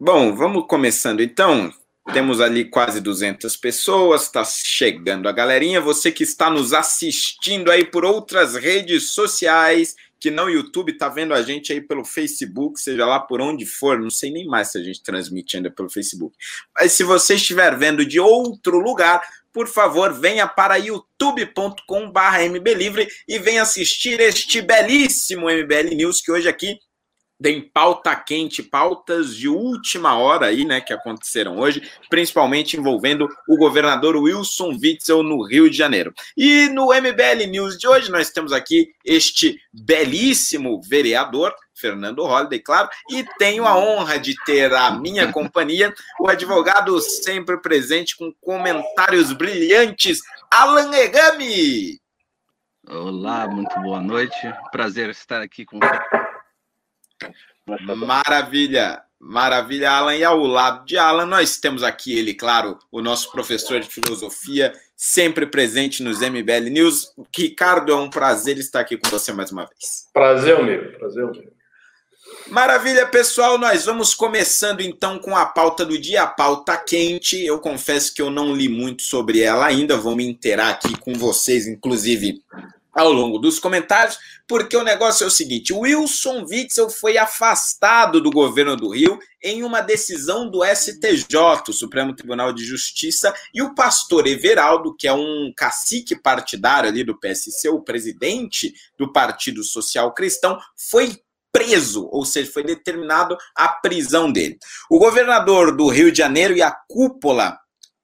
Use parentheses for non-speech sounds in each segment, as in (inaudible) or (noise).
Bom, vamos começando então. Temos ali quase 200 pessoas, está chegando a galerinha. Você que está nos assistindo aí por outras redes sociais, que não YouTube, está vendo a gente aí pelo Facebook, seja lá por onde for, não sei nem mais se a gente transmite ainda pelo Facebook. Mas se você estiver vendo de outro lugar, por favor, venha para youtube.com/mblivre e venha assistir este belíssimo MBL News que hoje aqui tem pauta quente, pautas de última hora aí, né, que aconteceram hoje, principalmente envolvendo o governador Wilson Witzel no Rio de Janeiro. E no MBL News de hoje nós temos aqui este belíssimo vereador, Fernando Holliday, claro, e tenho a honra de ter a minha companhia, o advogado sempre presente com comentários brilhantes, Alan Egami. Olá, muito boa noite. Prazer estar aqui com Maravilha, maravilha, Alan. E ao lado de Alan, nós temos aqui ele, claro, o nosso professor de filosofia, sempre presente nos MBL News. Ricardo, é um prazer estar aqui com você mais uma vez. Prazer, meu, prazer, meu. Maravilha, pessoal. Nós vamos começando então com a pauta do dia, a pauta quente. Eu confesso que eu não li muito sobre ela ainda, vou me inteirar aqui com vocês, inclusive ao longo dos comentários, porque o negócio é o seguinte: Wilson Witzel foi afastado do governo do Rio em uma decisão do STJ, o Supremo Tribunal de Justiça, e o pastor Everaldo, que é um cacique partidário ali do PSC, o presidente do Partido Social Cristão, foi preso, ou seja, foi determinado a prisão dele. O governador do Rio de Janeiro e a cúpula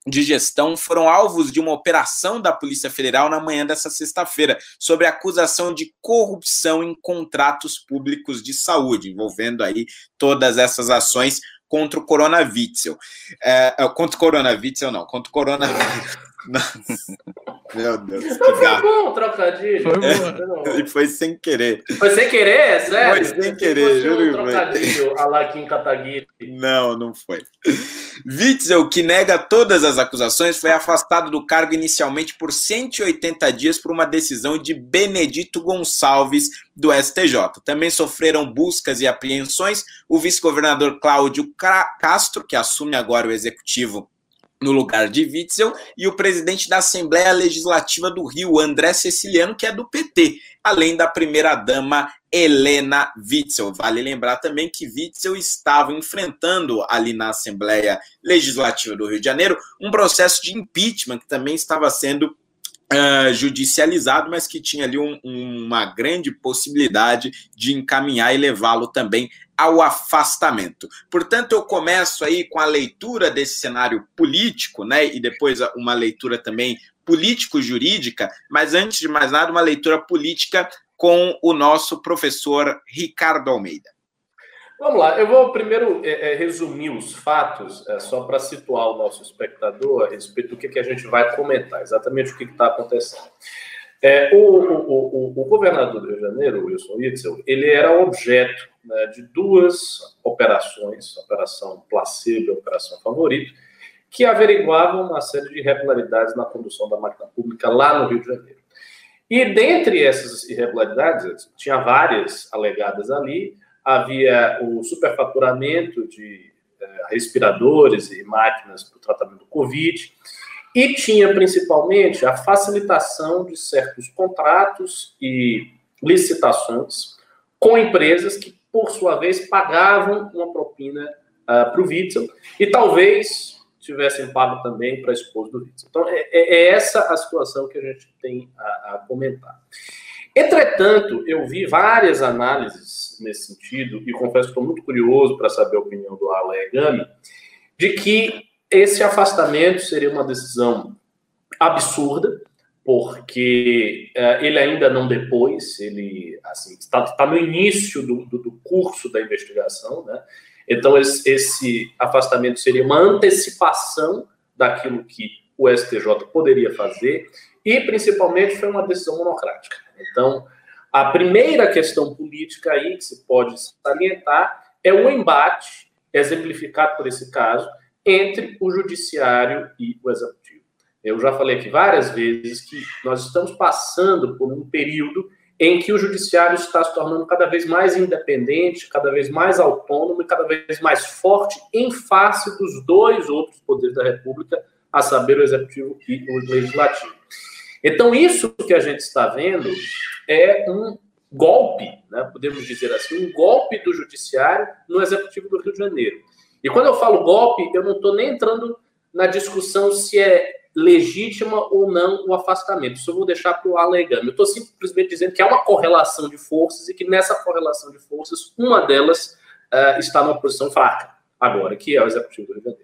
de gestão foram alvos de uma operação da Polícia Federal na manhã dessa sexta-feira, sobre acusação de corrupção em contratos públicos de saúde, envolvendo aí todas essas ações contra o coronavírus. É, é, contra o coronavírus, não, contra o coronavírus. (laughs) Meu Deus. Não foi bom o trocadilho. Foi bom. É, e foi sem querer. Foi sem querer, sério? Foi sem querer, juro. Um trocadilho a Laquim Kataguiri. Não, não foi. Witzel, que nega todas as acusações, foi afastado do cargo inicialmente por 180 dias por uma decisão de Benedito Gonçalves, do STJ. Também sofreram buscas e apreensões o vice-governador Cláudio Castro, que assume agora o executivo no lugar de Witzel, e o presidente da Assembleia Legislativa do Rio, André Ceciliano, que é do PT, além da primeira-dama Helena Witzel. Vale lembrar também que Witzel estava enfrentando ali na Assembleia Legislativa do Rio de Janeiro um processo de impeachment que também estava sendo Uh, judicializado, mas que tinha ali um, uma grande possibilidade de encaminhar e levá-lo também ao afastamento. Portanto, eu começo aí com a leitura desse cenário político, né, e depois uma leitura também político-jurídica, mas antes de mais nada, uma leitura política com o nosso professor Ricardo Almeida. Vamos lá, eu vou primeiro é, é, resumir os fatos, é, só para situar o nosso espectador a respeito do que, que a gente vai comentar, exatamente o que está acontecendo. É, o, o, o, o, governador do Rio de Janeiro, Wilson Witzel, ele era objeto né, de duas operações, Operação Placebo e Operação Favorito, que averiguavam uma série de irregularidades na condução da máquina pública lá no Rio de Janeiro. E dentre essas irregularidades, tinha várias alegadas ali, havia o superfaturamento de eh, respiradores e máquinas para o tratamento do Covid, e tinha principalmente a facilitação de certos contratos e licitações com empresas que, por sua vez, pagavam uma propina uh, para o Witzel e talvez tivessem pago também para a esposa do Witzel. Então, é, é, é, essa a situação que a gente tem a, a comentar. Entretanto, eu vi várias análises nesse sentido, e confesso que estou muito curioso para saber a opinião do Alan Egami, de que esse afastamento seria uma decisão absurda, porque uh, ele ainda não depois, ele assim, está, está no início do, do, do, curso da investigação, né? Então esse, esse, afastamento seria uma antecipação daquilo que o STJ poderia fazer e principalmente foi uma decisão monocrática. Então a primeira questão política aí que se pode salientar é o embate exemplificado por esse caso entre o judiciário e o executivo. Eu já falei aqui várias vezes que nós estamos passando por um período em que o judiciário está se tornando cada vez mais independente, cada vez mais autônomo e cada vez mais forte em face dos dois outros poderes da República, a saber, o executivo e o legislativo. Então, isso que a gente está vendo é um golpe, né, podemos dizer assim, um golpe do judiciário no executivo do Rio de Janeiro. E quando eu falo golpe, eu não estou nem entrando na discussão se é legítima ou não o afastamento. Isso eu vou deixar para o alegando. Eu estou simplesmente dizendo que há uma correlação de forças e que nessa correlação de forças, uma delas uh, está numa posição fraca, agora, que é o Executivo do Rio.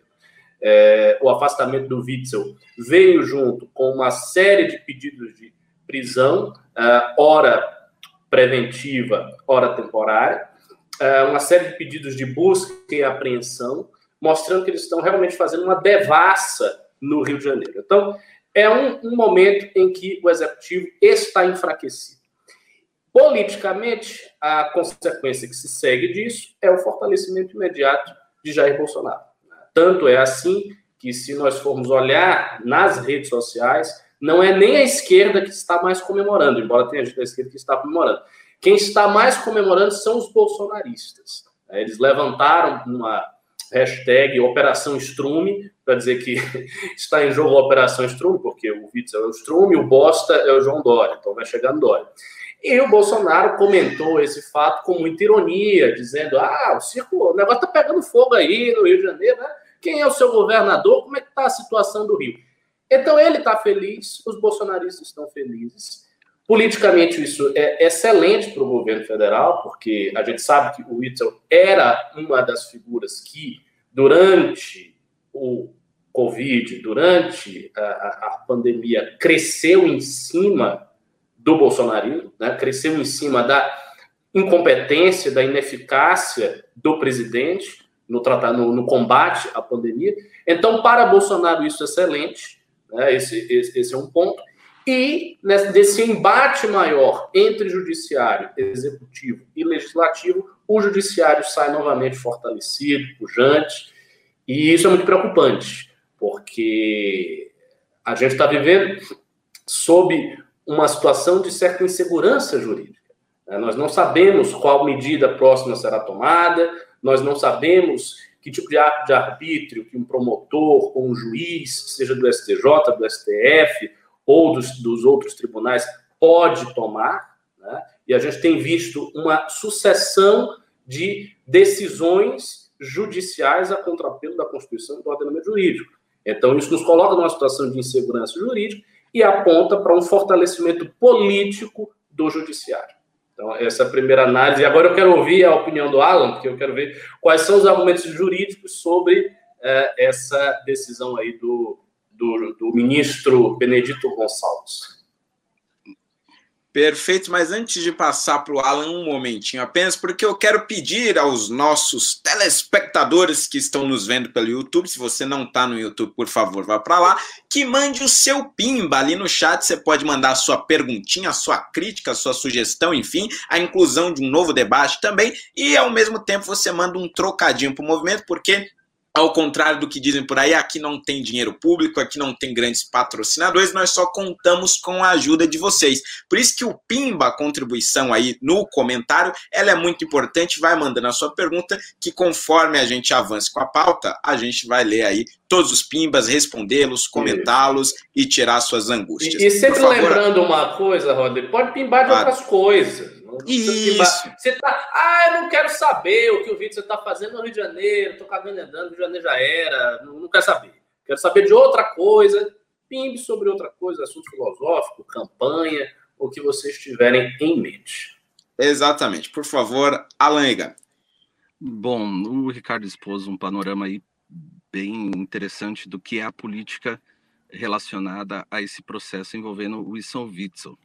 É, o afastamento do Witzel veio junto com uma série de pedidos de prisão, uh, hora preventiva, hora temporária, uma série de pedidos de busca e apreensão, mostrando que eles estão realmente fazendo uma devassa no Rio de Janeiro. Então, é um, um momento em que o executivo está enfraquecido. Politicamente, a consequência que se segue disso é o fortalecimento imediato de Jair Bolsonaro. Tanto é assim que, se nós formos olhar nas redes sociais, não é nem a esquerda que está mais comemorando, embora tenha gente da esquerda que está comemorando. Quem está mais comemorando são os bolsonaristas. Eles levantaram uma hashtag Operação Strume, para dizer que (laughs) está em jogo a Operação Strume, porque o Witzel é o Strume, o Bosta é o João Dória, então vai chegar no Dória. E o Bolsonaro comentou esse fato com muita ironia, dizendo: ah, o circo, o negócio está pegando fogo aí no Rio de Janeiro, né? Quem é o seu governador? Como é que está a situação do Rio? Então ele está feliz, os bolsonaristas estão felizes. Politicamente, isso é excelente para o governo federal, porque a gente sabe que o Witzel era uma das figuras que, durante o Covid, durante a, a pandemia, cresceu em cima do bolsonarismo, né? cresceu em cima da incompetência, da ineficácia do presidente no, no, no combate à pandemia. Então, para Bolsonaro, isso é excelente, né? esse, esse, esse é um ponto. E desse embate maior entre judiciário, executivo e legislativo, o judiciário sai novamente fortalecido, pujante, e isso é muito preocupante, porque a gente está vivendo sob uma situação de certa insegurança jurídica. Né? Nós não sabemos qual medida próxima será tomada, nós não sabemos que tipo de ato de arbítrio que um promotor ou um juiz, seja do STJ, do STF, ou dos, dos outros tribunais pode tomar, né? e a gente tem visto uma sucessão de decisões judiciais a contrapelo da Constituição e do ordenamento jurídico. Então, isso nos coloca numa situação de insegurança jurídica e aponta para um fortalecimento político do judiciário. Então, essa é a primeira análise. Agora eu quero ouvir a opinião do Alan, porque eu quero ver quais são os argumentos jurídicos sobre eh, essa decisão aí do, do, do ministro Benedito Gonçalves. Perfeito, mas antes de passar para o Alan, um momentinho apenas, porque eu quero pedir aos nossos telespectadores que estão nos vendo pelo YouTube, se você não está no YouTube, por favor, vá para lá, que mande o seu pimba ali no chat. Você pode mandar a sua perguntinha, a sua crítica, a sua sugestão, enfim, a inclusão de um novo debate também, e ao mesmo tempo você manda um trocadinho para o movimento, porque ao contrário do que dizem por aí, aqui não tem dinheiro público, aqui não tem grandes patrocinadores, nós só contamos com a ajuda de vocês. Por isso que o Pimba, a contribuição aí no comentário, ela é muito importante, vai mandando a sua pergunta, que conforme a gente avance com a pauta, a gente vai ler aí todos os Pimbas, respondê-los, comentá-los e tirar suas angústias. E, e sempre lembrando uma coisa, Rodrigo, pode pimbar de outras coisas. Isso. Você tá, ah, eu não quero saber o que o Vítor está fazendo no Rio de Janeiro, tô cagando e andando, Rio de Janeiro já era, não, não quero saber. Quero saber de outra coisa, pimbe sobre outra coisa, assunto filosófico, campanha, o que vocês tiverem em mente. Exatamente. Por favor, Alan Ega. Bom, o Ricardo expôs um panorama aí bem interessante do que é a política relacionada a esse processo envolvendo o Wilson Witzel.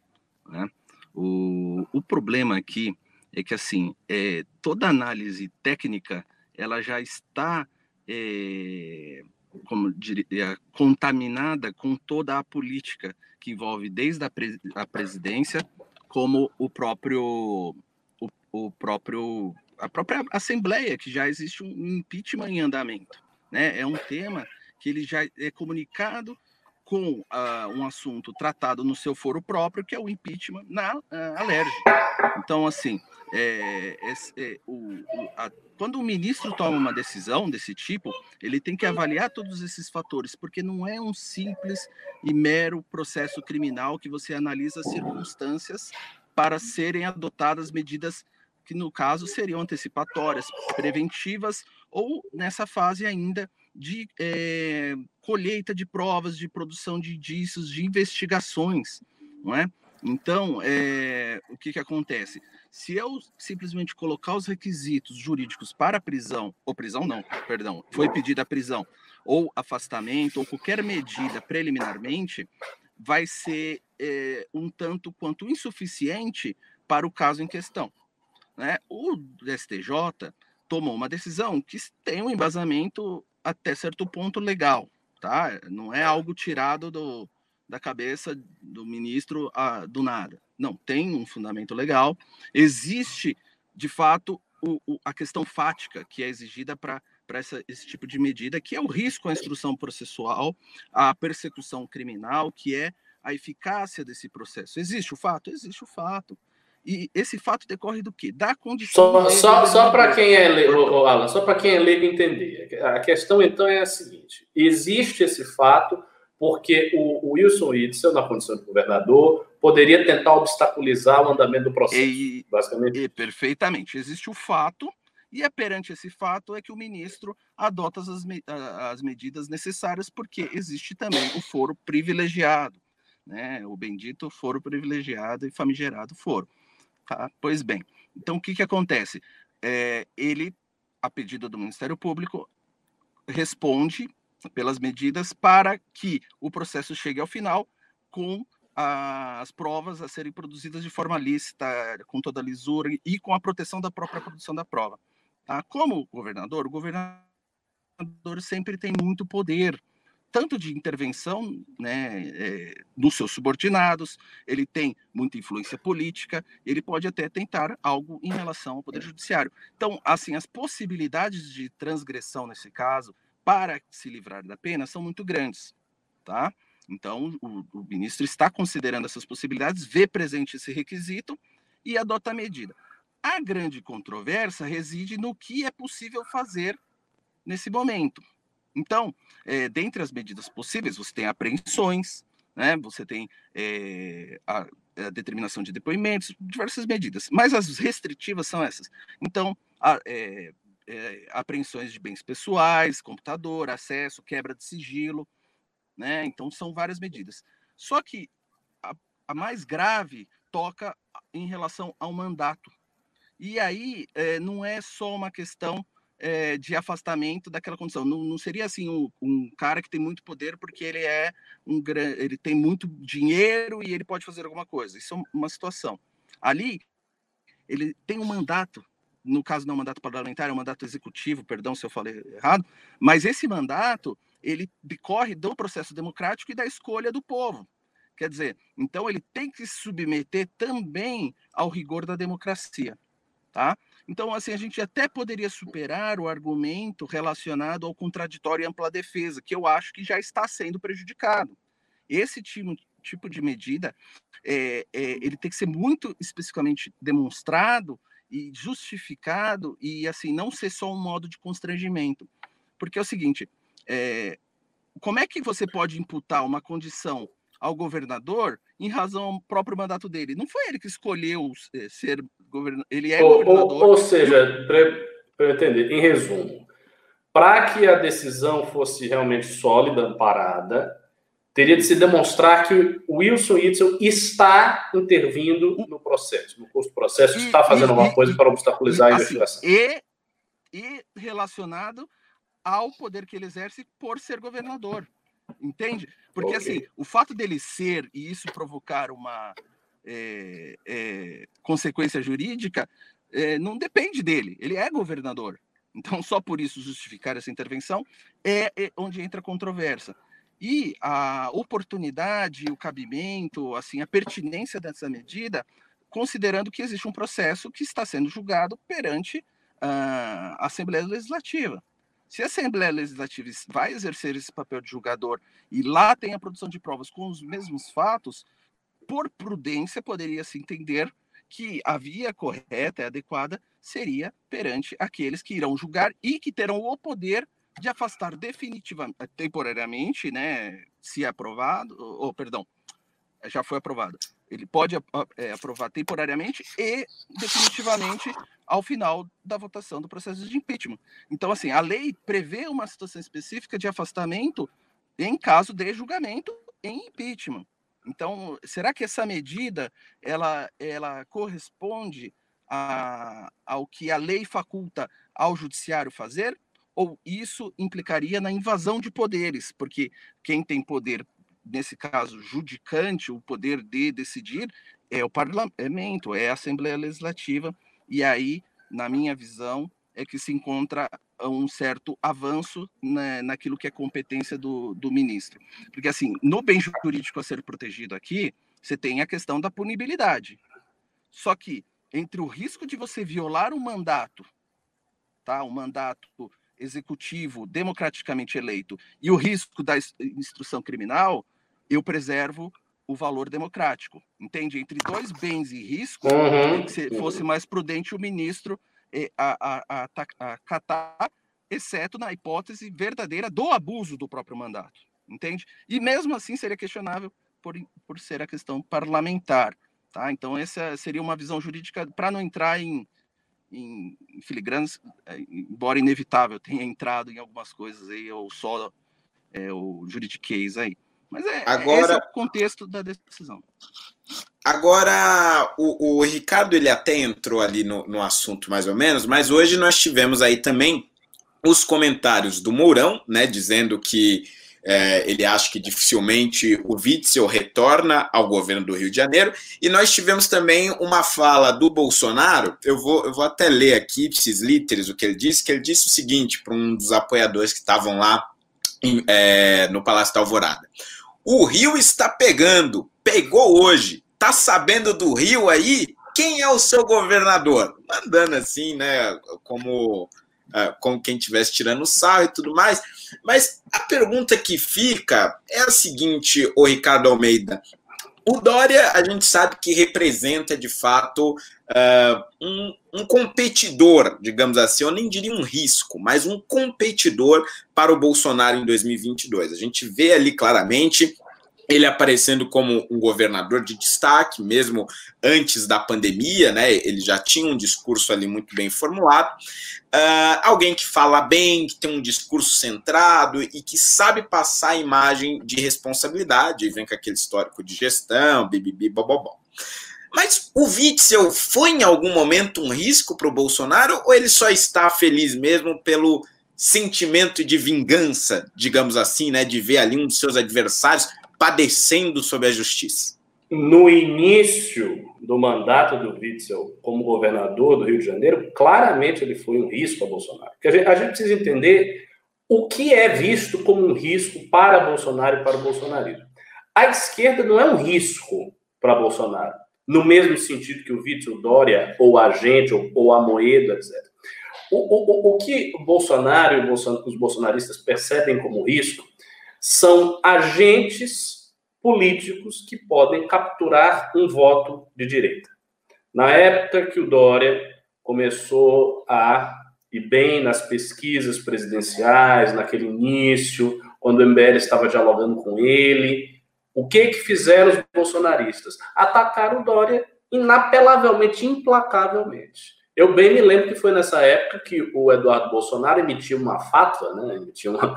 Né? O, o problema aqui é que assim é, toda análise técnica ela já está é, como diria, contaminada com toda a política que envolve desde a, pre, a presidência como o próprio o, o, próprio a própria assembleia que já existe um impeachment em andamento né? É um tema que ele já é comunicado com uh, um assunto tratado no seu foro próprio, que é o impeachment na uh. Então, assim, é, é, é, o, o, a, quando o ministro toma uma decisão desse tipo, ele tem que avaliar todos esses fatores, porque não é um simples e mero processo criminal que você analisa circunstâncias para serem adotadas medidas que, no caso, seriam antecipatórias, preventivas, ou nessa fase ainda de é, colheita de provas, de produção de indícios, de investigações, não é? Então, é, o que, que acontece? Se eu simplesmente colocar os requisitos jurídicos para prisão, ou prisão não, perdão, foi pedida a prisão, ou afastamento, ou qualquer medida preliminarmente, vai ser é, um tanto quanto insuficiente para o caso em questão. Né? O STJ tomou uma decisão que tem um embasamento até certo ponto legal, tá? Não é algo tirado do, da cabeça do ministro a, do nada. Não, tem um fundamento legal. Existe, de fato, o, o, a questão fática que é exigida para esse tipo de medida, que é o risco à instrução processual, à persecução criminal, que é a eficácia desse processo. Existe o fato? Existe o fato. E esse fato decorre do quê? Da condição. Só, só, só para quem é leigo, Alan, só para quem é leigo entender. A questão então é a seguinte: existe esse fato porque o, o Wilson Witzel, na condição de governador, poderia tentar obstaculizar o andamento do processo. E, basicamente. E, perfeitamente. Existe o fato, e é perante esse fato é que o ministro adota as, as medidas necessárias, porque existe também o foro privilegiado, né? o bendito foro privilegiado e famigerado foro. Tá? Pois bem, então o que, que acontece? É, ele, a pedido do Ministério Público, responde pelas medidas para que o processo chegue ao final com as provas a serem produzidas de forma lícita, com toda a lisura e com a proteção da própria produção da prova. Tá? Como governador, o governador sempre tem muito poder, tanto de intervenção né, é, dos seus subordinados, ele tem muita influência política, ele pode até tentar algo em relação ao Poder Judiciário. Então, assim, as possibilidades de transgressão nesse caso, para se livrar da pena são muito grandes, tá? Então, o, o ministro está considerando essas possibilidades, vê presente esse requisito e adota a medida. A grande controvérsia reside no que é possível fazer nesse momento. Então, é, dentre as medidas possíveis, você tem apreensões, né? você tem é, a, a, determinação de depoimentos, diversas medidas, mas as restritivas são essas. Então, a, é, é, apreensões de bens pessoais, computador, acesso, quebra de sigilo, né? Então são várias medidas. Só que a, a mais grave toca em relação ao mandato. E aí não é só uma questão é, de afastamento daquela condição. Não, não seria assim um, um, cara que tem muito poder porque ele é um ele tem muito dinheiro e ele pode fazer alguma coisa. Isso é uma situação. Ali ele tem um mandato no caso não é um mandato parlamentar, é um mandato executivo, perdão se eu falei errado, mas esse mandato, ele decorre do processo democrático e da escolha do povo. Quer dizer, então ele tem que se submeter também ao rigor da democracia, tá? Então, assim, a gente até poderia superar o argumento relacionado ao contraditório e ampla defesa, que eu acho que já está sendo prejudicado. Esse tipo, tipo de medida, é, é, ele tem que ser muito especificamente demonstrado e justificado e assim não ser só um modo de constrangimento, porque é o seguinte, é, como é que você pode imputar uma condição ao governador em razão ao próprio mandato dele? Não foi ele que escolheu é, ser governador, ele é ou, governador. Ou, ou seja, para entender, em resumo, para que a decisão fosse realmente sólida, amparada, teria de se demonstrar que o Wilson Itzel está intervindo no processo, no curso do processo, e, está fazendo e, alguma coisa e, para obstaculizar a assim, investigação. E relacionado ao poder que ele exerce por ser governador. Entende? Porque okay. assim, o fato dele ser e isso provocar uma é, é, consequência jurídica é, não depende dele. Ele é governador. Então, só por isso justificar essa intervenção é, é onde entra a controvérsia. E a oportunidade, o cabimento, assim, a pertinência dessa medida, considerando que existe um processo que está sendo julgado perante a Assembleia Legislativa. Se a Assembleia Legislativa vai exercer esse papel de julgador e lá tem a produção de provas com os mesmos fatos, por prudência poderia se entender que a via correta e adequada seria perante aqueles que irão julgar e que terão o poder de afastar definitivamente, temporariamente, né, se aprovado, ou perdão, já foi aprovado. Ele pode é, aprovar temporariamente e definitivamente ao final da votação do processo de impeachment. Então, assim, a lei prevê uma situação específica de afastamento em caso de julgamento em impeachment. Então, será que essa medida ela, ela corresponde a, ao que a lei faculta ao judiciário fazer? Ou isso implicaria na invasão de poderes? Porque quem tem poder, nesse caso, judicante, o poder de decidir, é o parlamento, é a Assembleia Legislativa, e aí, na minha visão, é que se encontra um certo avanço naquilo que é competência do, do ministro. Porque, assim, no bem jurídico a ser protegido aqui, você tem a questão da punibilidade. Só que, entre o risco de você violar um mandato, tá, um mandato executivo democraticamente eleito, e o risco da instrução criminal, eu preservo o valor democrático. Entende? Entre dois bens e risco, uhum. se fosse mais prudente o ministro a, acatar, exceto na hipótese verdadeira do abuso do próprio mandato, entende? E mesmo assim seria questionável por, por ser a questão parlamentar, tá? Então essa seria uma visão jurídica para não entrar em, em, filigranas, é, embora inevitável tenha entrado em algumas coisas aí, ou só é, o juridiquês aí. Mas é, Agora... é o contexto da decisão. Agora, o, o, Ricardo ele até entrou ali no, no assunto mais ou menos, mas hoje nós tivemos aí também os comentários do Mourão, né, dizendo que é, ele acha que dificilmente o Witzel retorna ao governo do Rio de Janeiro, e nós tivemos também uma fala do Bolsonaro, eu vou, eu vou até ler aqui, esses literes, o que ele disse, que ele disse o seguinte para um dos apoiadores que estavam lá em, é, no Palácio da Alvorada. O Rio está pegando, pegou hoje, Tá sabendo do Rio aí? Quem é o seu governador? Mandando assim, né? Como, é, como quem estivesse tirando sarro e tudo mais. Mas a pergunta que fica é a seguinte, o Ricardo Almeida. O Dória, a gente sabe que representa de fato uh, um, um, competidor, digamos assim, eu nem diria um risco, mas um competidor para o Bolsonaro em 2022. A gente vê ali claramente ele aparecendo como um governador de destaque, mesmo antes da pandemia, né? Ele já tinha um discurso ali muito bem formulado. Uh, alguém que fala bem, que tem um discurso centrado e que sabe passar a imagem de responsabilidade, vem com aquele histórico de gestão, bibibi, bobobó. Mas o Witzel foi em algum momento um risco para o Bolsonaro ou ele só está feliz mesmo pelo sentimento de vingança, digamos assim, né, de ver ali um dos seus adversários padecendo sob a justiça? No início do mandato do Witzel como governador do Rio de Janeiro, claramente ele foi um risco a Bolsonaro. Porque a gente, a gente precisa entender o que é visto como um risco para Bolsonaro e para o bolsonarismo. A esquerda não é um risco para Bolsonaro, no mesmo sentido que o Witzel Dória, ou a gente, ou, ou a Moeda, etc. O, o, o, que Bolsonaro e os bolsonaristas percebem como risco são agentes políticos que podem capturar um voto de direita. Na época que o Dória começou a ir bem nas pesquisas presidenciais, naquele início, quando o MBL estava dialogando com ele, o que que fizeram os bolsonaristas? Atacaram o Dória inapelavelmente, implacavelmente. Eu bem me lembro que foi nessa época que o Eduardo Bolsonaro emitiu uma fatwa, né? emitiu uma,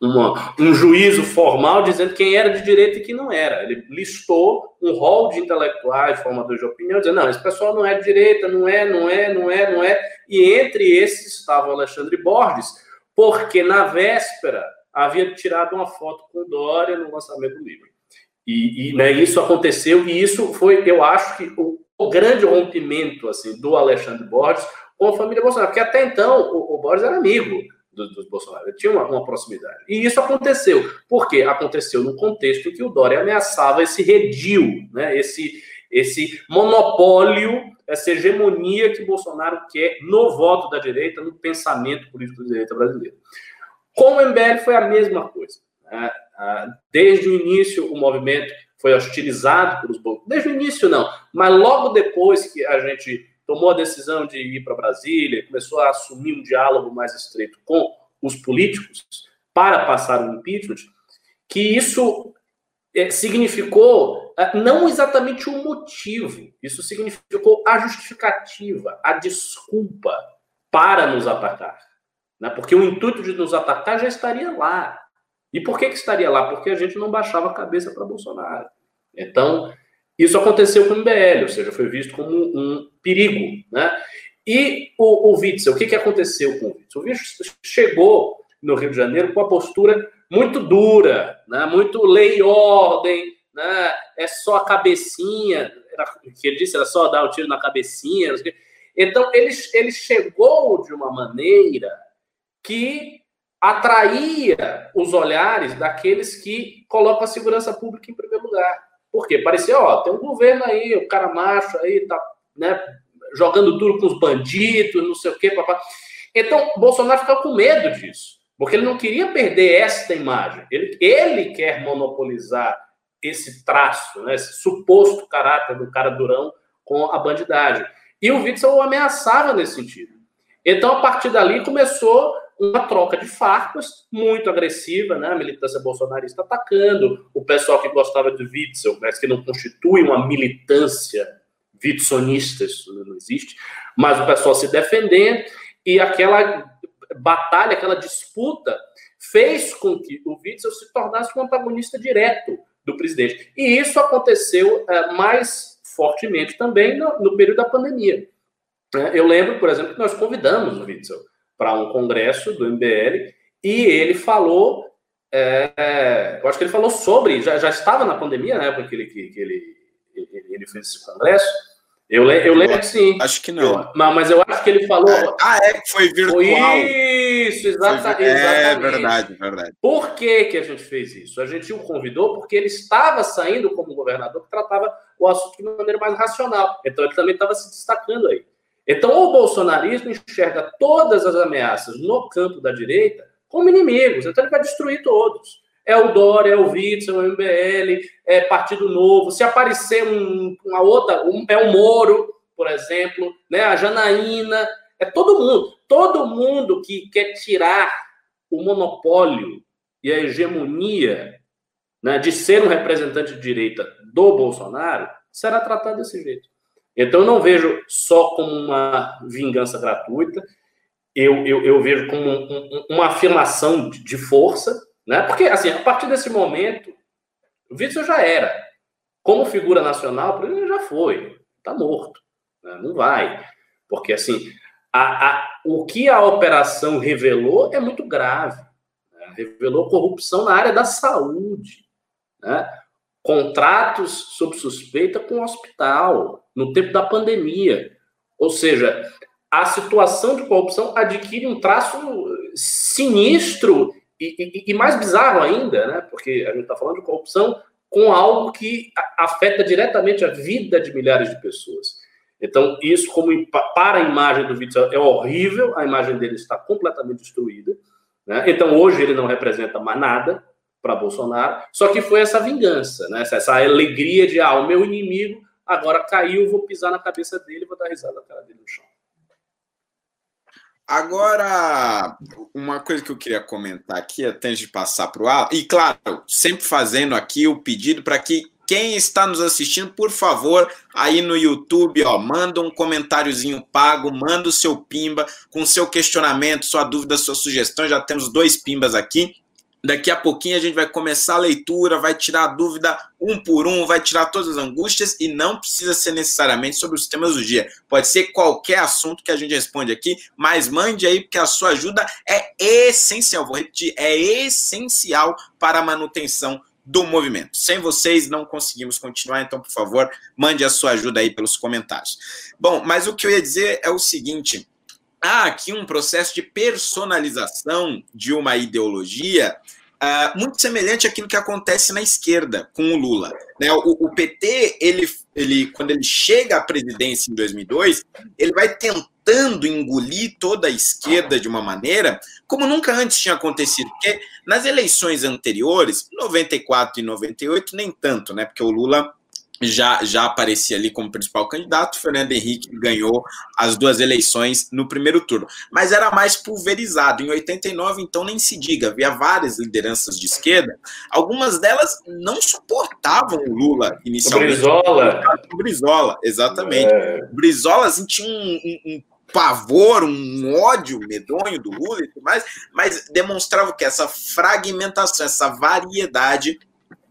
uma, um juízo formal dizendo quem era de direita e quem não era. Ele listou um rol de intelectuais, formadores de opinião, dizendo, não, esse pessoal não é de direita, não é, não é, não é, não é. E entre esses estava o Alexandre Borges, porque na véspera havia tirado uma foto com Dória no lançamento do livro. E, e né, isso aconteceu, e isso foi, eu acho que o o grande rompimento assim do Alexandre Borges com a família Bolsonaro, porque até então o, o Borges era amigo dos, dos Bolsonaro, ele tinha uma, uma, proximidade. E isso aconteceu. Por quê? Aconteceu no contexto que o Dória ameaçava esse redil, né, esse, esse monopólio, essa hegemonia que Bolsonaro quer no voto da direita, no pensamento político da direita brasileira. Com o MBL foi a mesma coisa. Né? Ah, desde o início, o movimento foi hostilizado pelos bolsonaristas. Desde o início, não, mas logo depois que a gente tomou a decisão de ir para Brasília, começou a assumir um diálogo mais estreito com os políticos para passar o impeachment, que isso é, significou é, não exatamente o motivo, isso significou a justificativa, a desculpa para nos atacar. Né? Porque o intuito de nos atacar já estaria lá. E por que, que estaria lá? Porque a gente não baixava a cabeça para Bolsonaro. Então, isso aconteceu com o MBL, ou seja, foi visto como um perigo. Né? E o, o Witzel, o que, que aconteceu com o Witzel? O Witzel chegou no Rio de Janeiro com a postura muito dura, né? muito lei e ordem, né? é só a cabecinha, era, que ele disse, era só dar um tiro na cabecinha. Então, ele, ele chegou de uma maneira que atraía os olhares daqueles que colocam a segurança pública em primeiro lugar. Por quê? Parecia, ó, tem um governo aí, o cara macho aí, tá né, jogando duro com os bandidos, não sei o quê, papá. Então, Bolsonaro ficava com medo disso. Porque ele não queria perder essa imagem. Ele, ele quer monopolizar esse traço, né, esse suposto caráter do cara durão com a bandidagem. E o Witzel o ameaçava nesse sentido. Então, a partir dali, começou uma troca de farpas muito agressiva, né? A militância bolsonarista atacando, o pessoal que gostava de Witzel, mas que não constitui uma militância witsonista, isso não existe, mas o pessoal se defendendo, e aquela batalha, aquela disputa, fez com que o Witzel se tornasse um antagonista direto do presidente. E isso aconteceu é, mais fortemente também no, no, período da pandemia. É, eu lembro, por exemplo, que nós convidamos o Witzel para um congresso do MBL e ele falou, é, eu acho que ele falou sobre, já, já estava na pandemia, na época que ele, que, que ele, ele, fez esse congresso, eu, le, eu lembro que sim. Acho que não. Eu, mas eu acho que ele falou. É. Ah, é que foi virtual. Isso, foi, é, exatamente. É verdade, verdade. Por que, que a gente fez isso? A gente o convidou porque ele estava saindo como governador que tratava o assunto de maneira mais racional. Então ele também estava se destacando aí. Então o bolsonarismo enxerga todas as ameaças no campo da direita como inimigos. Então ele vai destruir todos. É o Dória, é o Witzel, é o MBL, é Partido Novo. Se aparecer um, uma outra, um, é o Moro, por exemplo, né? a Janaína, é todo mundo. Todo mundo que quer tirar o monopólio e a hegemonia né, de ser um representante de direita do Bolsonaro será tratado desse jeito. Então, eu não vejo só como uma vingança gratuita, eu, eu, eu vejo como um, um, uma afirmação de força, né? Porque, assim, a partir desse momento, o Witzel já era. Como figura nacional, ele já foi. Está morto. Né? Não vai. Porque, assim, a, a, o que a operação revelou é muito grave. Né? Revelou corrupção na área da saúde. Né? Contratos sob suspeita com o hospital, no tempo da pandemia. Ou seja, a situação de corrupção adquire um traço sinistro e, e, e, mais bizarro ainda, né? Porque a gente está falando de corrupção com algo que afeta diretamente a vida de milhares de pessoas. Então, isso, como para a imagem do Witzel, é horrível, a imagem dele está completamente destruída. Né? Então, hoje ele não representa mais nada para Bolsonaro, só que foi essa vingança, né? essa alegria de, ah, o meu inimigo agora caiu, vou pisar na cabeça dele, vou dar risada na cara dele no chão. Agora, uma coisa que eu queria comentar aqui, até de passar para o ar, e claro, sempre fazendo aqui o pedido para que quem está nos assistindo, por favor, aí no YouTube, ó, manda um comentáriozinho pago, manda o seu pimba com seu questionamento, sua dúvida, sua sugestão. Já temos dois pimbas aqui. Daqui a pouquinho a gente vai começar a leitura, vai tirar a dúvida um por um, vai tirar todas as angústias e não precisa ser necessariamente sobre os temas do dia. Pode ser qualquer assunto que a gente responde aqui, mas mande aí porque a sua ajuda é essencial. Vou repetir, é essencial para a manutenção do movimento. Sem vocês não conseguimos continuar, então por favor, mande a sua ajuda aí pelos comentários. Bom, mas o que eu ia dizer é o seguinte, há aqui um processo de personalização de uma ideologia uh, muito semelhante àquilo que acontece na esquerda com o Lula. Né? O, o, PT, ele, ele, quando ele chega à presidência em 2002, ele vai tentando engolir toda a esquerda de uma maneira como nunca antes tinha acontecido. Porque nas eleições anteriores, 94 e 98, nem tanto, né? Porque o Lula já, já aparecia ali como principal candidato. Fernando Henrique ganhou as duas eleições no primeiro turno, mas era mais pulverizado. Em 89, então, nem se diga, havia várias lideranças de esquerda, algumas delas não suportavam o Lula inicialmente. O Brizola. O Brizola, exatamente. É. O Brizola assim, tinha um, um, um pavor, um ódio medonho do Lula e tudo mais, mas demonstrava que essa fragmentação, essa variedade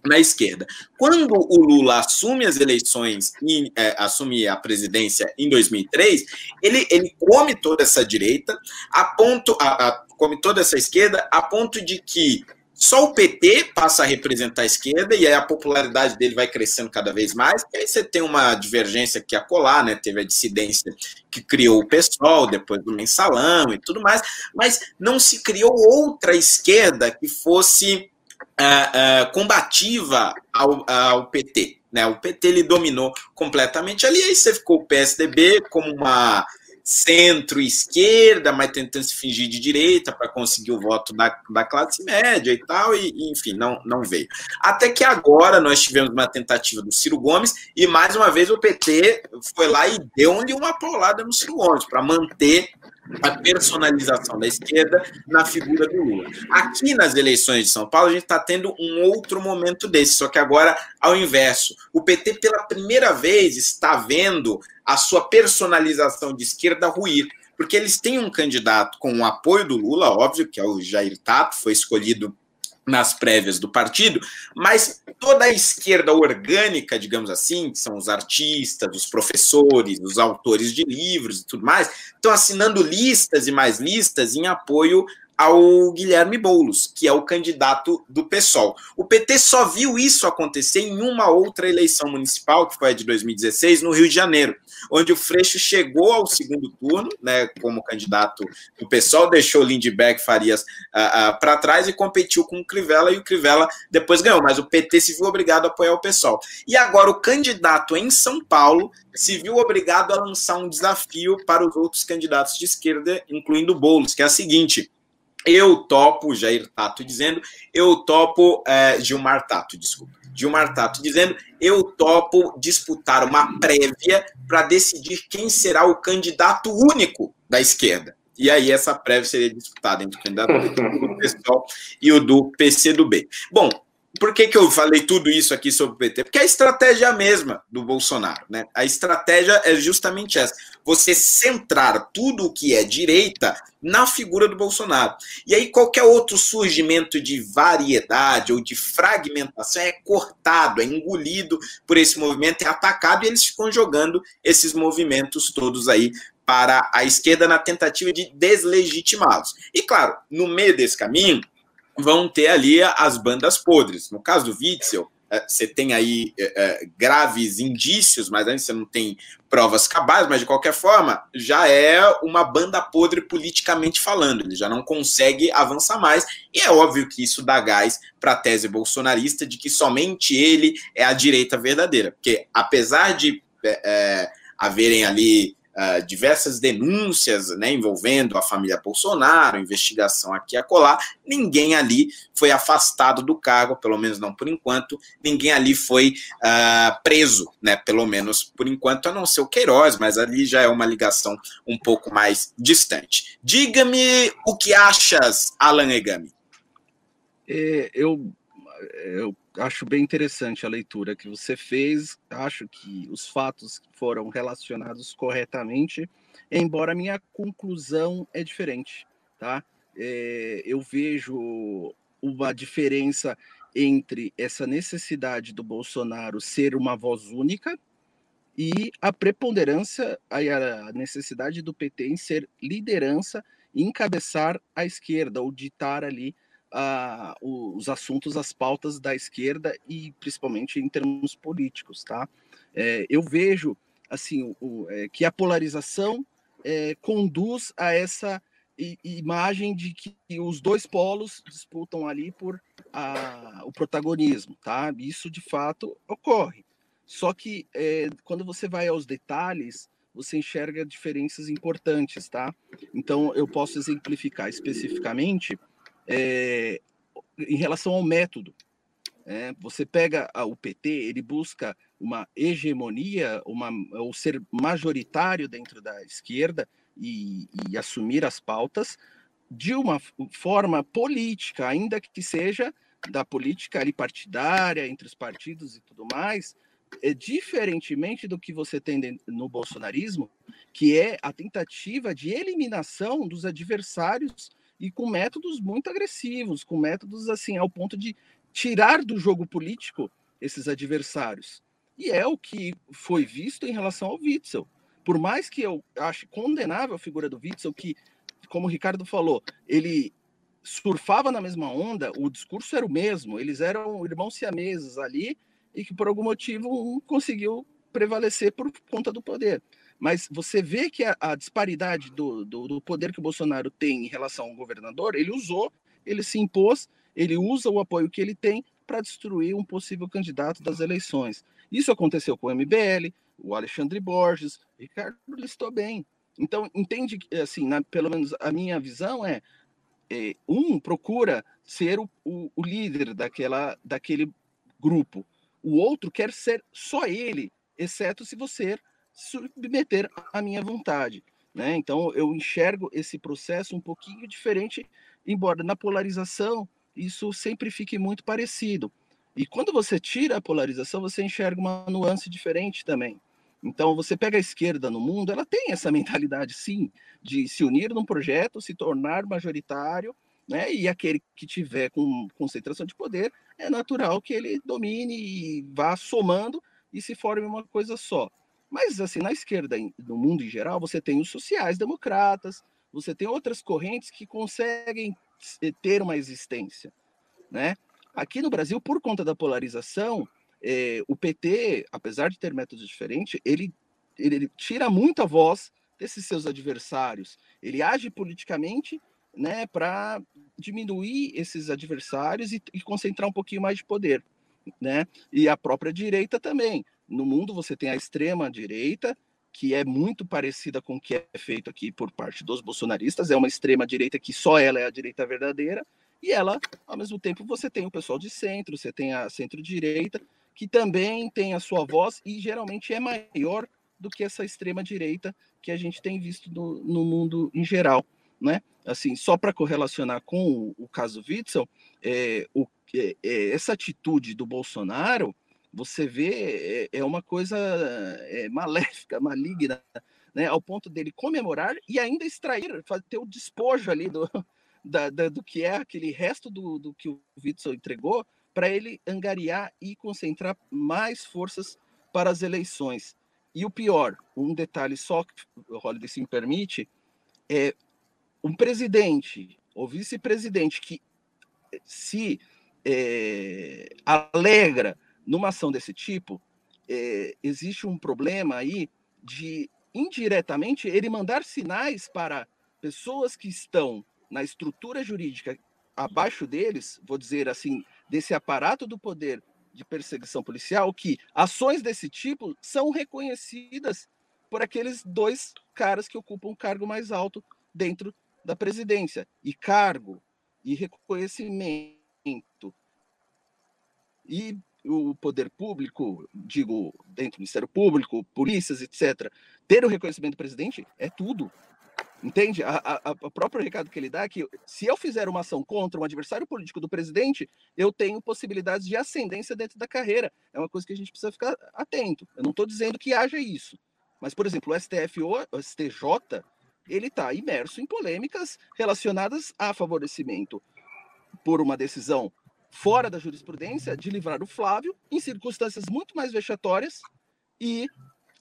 na esquerda. Quando o Lula assume as eleições e é, assume a presidência em 2003, ele, ele come toda essa direita, a ponto, a, a, come toda essa esquerda, a ponto de que só o PT passa a representar a esquerda e aí a popularidade dele vai crescendo cada vez mais. E aí você tem uma divergência que a colar, né? Teve a dissidência que criou o PSOL depois do mensalão e tudo mais, mas não se criou outra esquerda que fosse uh, uh, combativa ao, ao PT. Né? O PT ele dominou completamente ali, aí você ficou o PSDB como uma centro-esquerda, mas tentando se fingir de direita para conseguir o voto da, da classe média e tal, e, e, enfim, não, não veio. Até que agora nós tivemos uma tentativa do Ciro Gomes, e mais uma vez o PT foi lá e deu-lhe uma paulada no Ciro Gomes, para manter a personalização da esquerda na figura do Lula. Aqui nas eleições de São Paulo, a gente está tendo um outro momento desse, só que agora ao inverso. O PT, pela primeira vez, está vendo a sua personalização de esquerda ruir, porque eles têm um candidato com o apoio do Lula, óbvio, que é o Jair Tato, foi escolhido nas prévias do partido, mas toda a esquerda orgânica, digamos assim, que são os artistas, os professores, os autores de livros e tudo mais, estão assinando listas e mais listas em apoio ao Guilherme Boulos, que é o candidato do PSOL. O PT só viu isso acontecer em uma outra eleição municipal, que foi a de 2016, no Rio de Janeiro, onde o Freixo chegou ao segundo turno, né, como candidato do PSOL, deixou Lindbergh Farias uh, uh, para trás e competiu com o Crivella, e o Crivella depois ganhou, mas o PT se viu obrigado a apoiar o PSOL. E agora o candidato em São Paulo se viu obrigado a lançar um desafio para os outros candidatos de esquerda, incluindo Boulos, que é a seguinte eu topo, Jair Tato dizendo, eu topo, é, Gilmar Tato, desculpa. Gilmar Tato dizendo, eu topo disputar uma prévia para decidir quem será o candidato único da esquerda. E aí essa prévia seria disputada entre o candidato do PSOL e o do PCdoB. Bom, por que, que eu falei tudo isso aqui sobre o PT? Porque a estratégia é a mesma do Bolsonaro. Né? A estratégia é justamente essa: você centrar tudo o que é direita na figura do Bolsonaro. E aí, qualquer outro surgimento de variedade ou de fragmentação é cortado, é engolido por esse movimento, é atacado, e eles ficam jogando esses movimentos todos aí para a esquerda na tentativa de deslegitimá-los. E claro, no meio desse caminho, vão ter ali as bandas podres. No caso do Witzel, é, você tem aí é, é, graves indícios, mas ainda você não tem provas cabais, mas de qualquer forma, já é uma banda podre politicamente falando, ele já não consegue avançar mais, e é óbvio que isso dá gás para a tese bolsonarista de que somente ele é a direita verdadeira, porque apesar de é, é haverem ali uh, diversas denúncias né, envolvendo a família Bolsonaro, investigação aqui a colar, ninguém ali foi afastado do cargo, pelo menos não por enquanto, ninguém ali foi uh, preso, né, pelo menos por enquanto, a não ser o Queiroz, mas ali já é uma ligação um pouco mais distante. Diga-me o que achas, Alan Egami. É, eu, eu acho bem interessante a leitura que você fez. Acho que os fatos foram relacionados corretamente, embora a minha conclusão é diferente, tá? É, eu vejo uma diferença entre essa necessidade do Bolsonaro ser uma voz única e a preponderância, a necessidade do PT em ser liderança e encabeçar a esquerda ou ditar ali os assuntos, as pautas da esquerda e principalmente em termos políticos, tá? É, eu vejo assim o, é, que a polarização é, conduz a essa imagem de que os dois polos disputam ali por a, o protagonismo, tá? Isso de fato ocorre. Só que é, quando você vai aos detalhes, você enxerga diferenças importantes, tá? Então eu posso exemplificar especificamente é, em relação ao método. É, você pega o PT, ele busca uma hegemonia, uma, ou ser majoritário dentro da esquerda e, e assumir as pautas de uma forma política, ainda que seja da política ali partidária, entre os partidos e tudo mais, é diferentemente do que você tem no bolsonarismo, que é a tentativa de eliminação dos adversários e com métodos muito agressivos, com métodos assim ao ponto de tirar do jogo político esses adversários. E é o que foi visto em relação ao Witzel. Por mais que eu ache condenável a figura do Witzel, que, como o Ricardo falou, ele surfava na mesma onda, o discurso era o mesmo, eles eram irmãos siameses ali, e que por algum motivo um conseguiu prevalecer por conta do poder. Mas você vê que a, a disparidade do, do, do, poder que o Bolsonaro tem em relação ao governador, ele usou, ele se impôs, ele usa o apoio que ele tem para destruir um possível candidato das eleições. Isso aconteceu com o MBL, o Alexandre Borges, o Ricardo listou bem. Então, entende que, assim, na, pelo menos a minha visão é, é um procura ser o, o, o líder daquela, daquele grupo, o outro quer ser só ele, exceto se você submeter à minha vontade. Né? Então, eu enxergo esse processo um pouquinho diferente, embora na polarização isso sempre fique muito parecido. E quando você tira a polarização, você enxerga uma nuance diferente também. Então, você pega a esquerda no mundo, ela tem essa (laughs) mentalidade, sim, de se unir num projeto, se tornar majoritário, né? E aquele que tiver com concentração de poder, é natural que ele domine e vá somando e se forme uma coisa só. Mas, assim, na esquerda, no mundo em geral, você tem os sociais-democratas, você tem outras correntes que conseguem eh, ter uma existência, né? Aqui no Brasil, por conta da polarização, eh, o PT, apesar de ter métodos diferentes, ele, ele, ele tira muito a voz desses seus adversários. Ele age politicamente né, para diminuir esses adversários e, e, concentrar um pouquinho mais de poder, né? E a própria direita também. No mundo você tem a extrema direita, que é muito parecida com o que é feito aqui por parte dos bolsonaristas, é uma extrema direita que só ela é a direita verdadeira, e ela, ao mesmo tempo, você tem o pessoal de centro, você tem a centro-direita, que também tem a sua voz e geralmente é maior do que essa extrema direita que a gente tem visto no, no mundo em geral né? Assim, só para correlacionar com o, o caso Witzel, é, o, é, é, essa atitude do Bolsonaro, você vê, é, é uma coisa é, maléfica, maligna, né? Ao ponto dele comemorar e ainda extrair, ter o despojo ali do, da, da, do que é aquele resto do, do que o Witzel entregou, para ele angariar e concentrar mais forças para as eleições. E o pior, um detalhe só que o Holiday se me permite, é um presidente ou vice-presidente que se é, alegra numa ação desse tipo, é, existe um problema aí de indiretamente ele mandar sinais para pessoas que estão na estrutura jurídica abaixo deles, vou dizer assim, desse aparato do poder de perseguição policial, que ações desse tipo são reconhecidas por aqueles dois caras que ocupam um cargo mais alto dentro da presidência. E cargo e reconhecimento e o poder público, digo, dentro do Ministério Público, polícias, etc., ter o reconhecimento do presidente é tudo. Entende? A, próprio recado que ele dá é que se eu fizer uma ação contra um adversário político do presidente, eu tenho possibilidades de ascendência dentro da carreira. É uma coisa que a gente precisa ficar atento. Eu não estou dizendo que haja isso. Mas, por exemplo, o STF ou o STJ ele está imerso em polêmicas relacionadas a favorecimento por uma decisão fora da jurisprudência de livrar o Flávio em circunstâncias muito mais vexatórias e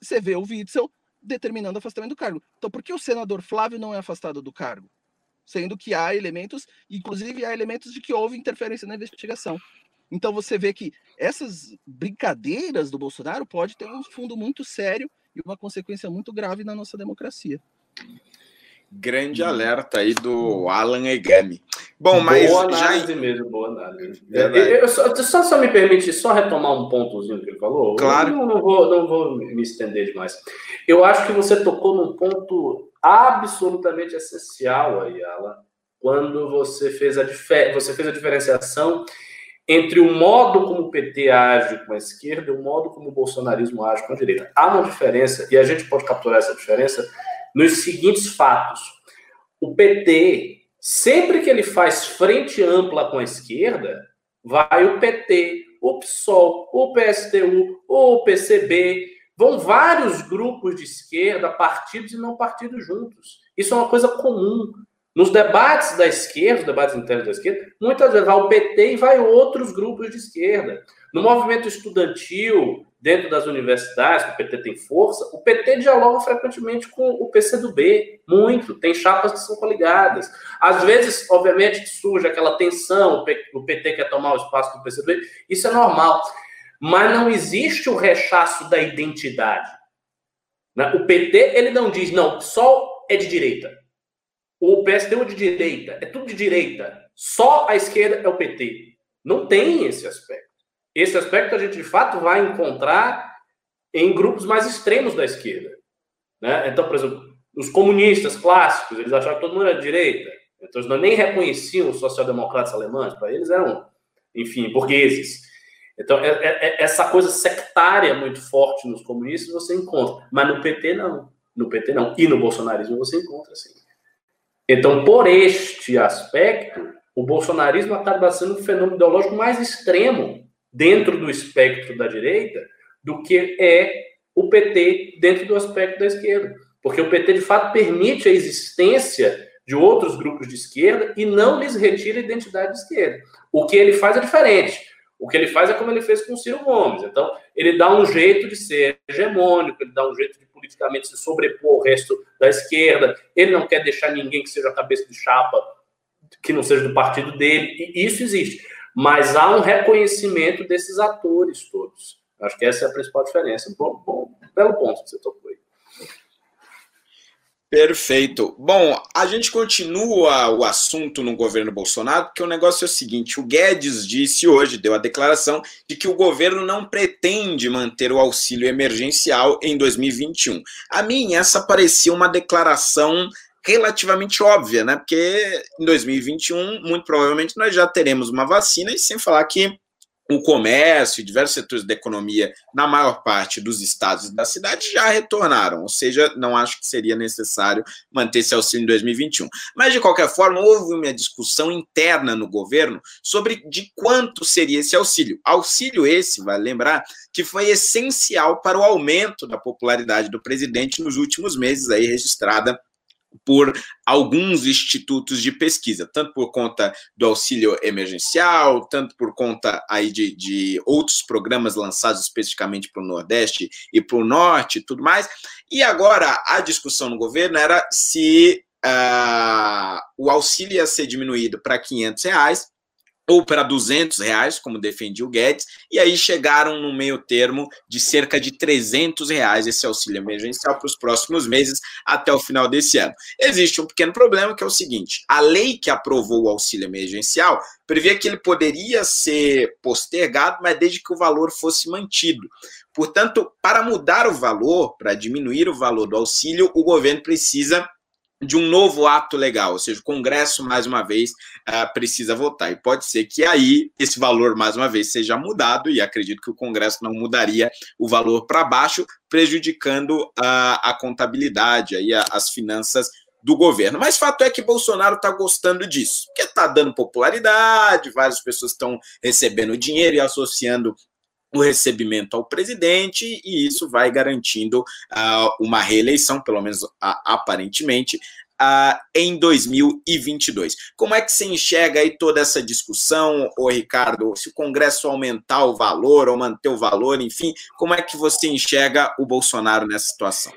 você vê o Witzel determinando o afastamento do cargo. Então, por que o senador Flávio não é afastado do cargo? Sendo que há elementos, inclusive há elementos de que houve interferência na investigação. Então você vê que essas brincadeiras do Bolsonaro pode ter um fundo muito sério e uma consequência muito grave na nossa democracia. Grande alerta aí do Alan Egami. Bom, mas boa análise já mesmo, boa análise. Eu, só, só, só, me permite só retomar um pontozinho que ele falou. Claro. Eu não, vou, não vou me estender demais. Eu acho que você tocou num ponto absolutamente essencial aí, Alan, quando você fez a, você fez a diferenciação entre o modo como o PT age com a esquerda e o modo como o bolsonarismo age com a direita. Há uma diferença, e a gente pode capturar essa diferença nos seguintes fatos. O PT Sempre que ele faz frente ampla com a esquerda, vai o PT, o PSOL, o PSTU, o PCB, vão vários grupos de esquerda, partidos e não partidos juntos. Isso é uma coisa comum. Nos debates da esquerda, debates internos da esquerda, muitas vezes vai o PT e vai outros grupos de esquerda. No movimento estudantil, dentro das universidades, que o PT tem força, o PT dialoga frequentemente com o PCdoB, muito, tem chapas que são coligadas. Às vezes, obviamente, surge aquela tensão, o PT quer tomar o espaço do PCdoB, isso é normal. Mas não existe o rechaço da identidade. Né? O PT, ele não diz, não, só é de direita. O PSTU é de direita, é tudo de direita. Só a esquerda é o PT. Não tem esse aspecto. Esse aspecto a gente de fato vai encontrar em grupos mais extremos da esquerda. Né? Então, por exemplo, os comunistas clássicos, eles achavam que todo mundo era de direita. Então, eles não nem reconheciam os social-democratas alemães, para eles eram, enfim, burgueses. Então, é, é, é, essa coisa sectária muito forte nos comunistas você encontra, mas no PT não. No PT não. E no bolsonarismo você encontra, sim. Então, por este aspecto, o bolsonarismo acaba sendo um fenômeno ideológico mais extremo dentro do espectro da direita do que é o PT dentro do aspecto da esquerda. Porque o PT, de fato, permite a existência de outros grupos de esquerda e não lhes retira a identidade de esquerda. O que ele faz é diferente. O que ele faz é como ele fez com o Ciro Gomes. Então, ele dá um jeito de ser hegemônico, ele dá um jeito de politicamente se sobrepor ao resto da esquerda, ele não quer deixar ninguém que seja a cabeça de chapa que não seja do partido dele, e isso existe mas há um reconhecimento desses atores todos. Acho que essa é a principal diferença. Bom, bom belo ponto que você tocou aí. Perfeito. Bom, a gente continua o assunto no governo Bolsonaro, porque o negócio é o seguinte: o Guedes disse hoje, deu a declaração de que o governo não pretende manter o auxílio emergencial em 2021. A mim, essa parecia uma declaração relativamente óbvia, né? Porque em 2021, muito provavelmente, nós já teremos uma vacina, e sem falar que o comércio e diversos setores da economia, na maior parte dos estados e das cidades, já retornaram. Ou seja, não acho que seria necessário manter esse auxílio em 2021. Mas, de qualquer forma, houve uma discussão interna no governo sobre de quanto seria esse auxílio. Auxílio esse, vale lembrar, que foi essencial para o aumento da popularidade do presidente nos últimos meses, aí registrada por alguns institutos de pesquisa, tanto por conta do auxílio emergencial, tanto por conta aí de, de outros programas lançados especificamente para o Nordeste e para o Norte e tudo mais. E agora a discussão no governo era se uh, o auxílio ia ser diminuído para 500 reais ou para 200 reais, como defendia o Guedes, e aí chegaram no meio termo de cerca de 300 reais esse auxílio emergencial para os próximos meses até o final desse ano. Existe um pequeno problema que é o seguinte: a lei que aprovou o auxílio emergencial previa que ele poderia ser postergado, mas desde que o valor fosse mantido. Portanto, para mudar o valor, para diminuir o valor do auxílio, o governo precisa de um novo ato legal, ou seja, o Congresso, mais uma vez, uh, precisa votar. E pode ser que aí esse valor, mais uma vez, seja mudado, e acredito que o Congresso não mudaria o valor para baixo, prejudicando uh, a contabilidade, aí, a, as finanças do governo. Mas fato é que Bolsonaro está gostando disso, porque está dando popularidade, várias pessoas estão recebendo dinheiro e associando o recebimento ao presidente, e isso vai garantindo uh, uma reeleição, pelo menos uh, aparentemente, uh, em 2022. Como é que você enxerga aí toda essa discussão, ô Ricardo? Se o Congresso aumentar o valor ou manter o valor, enfim, como é que você enxerga o Bolsonaro nessa situação?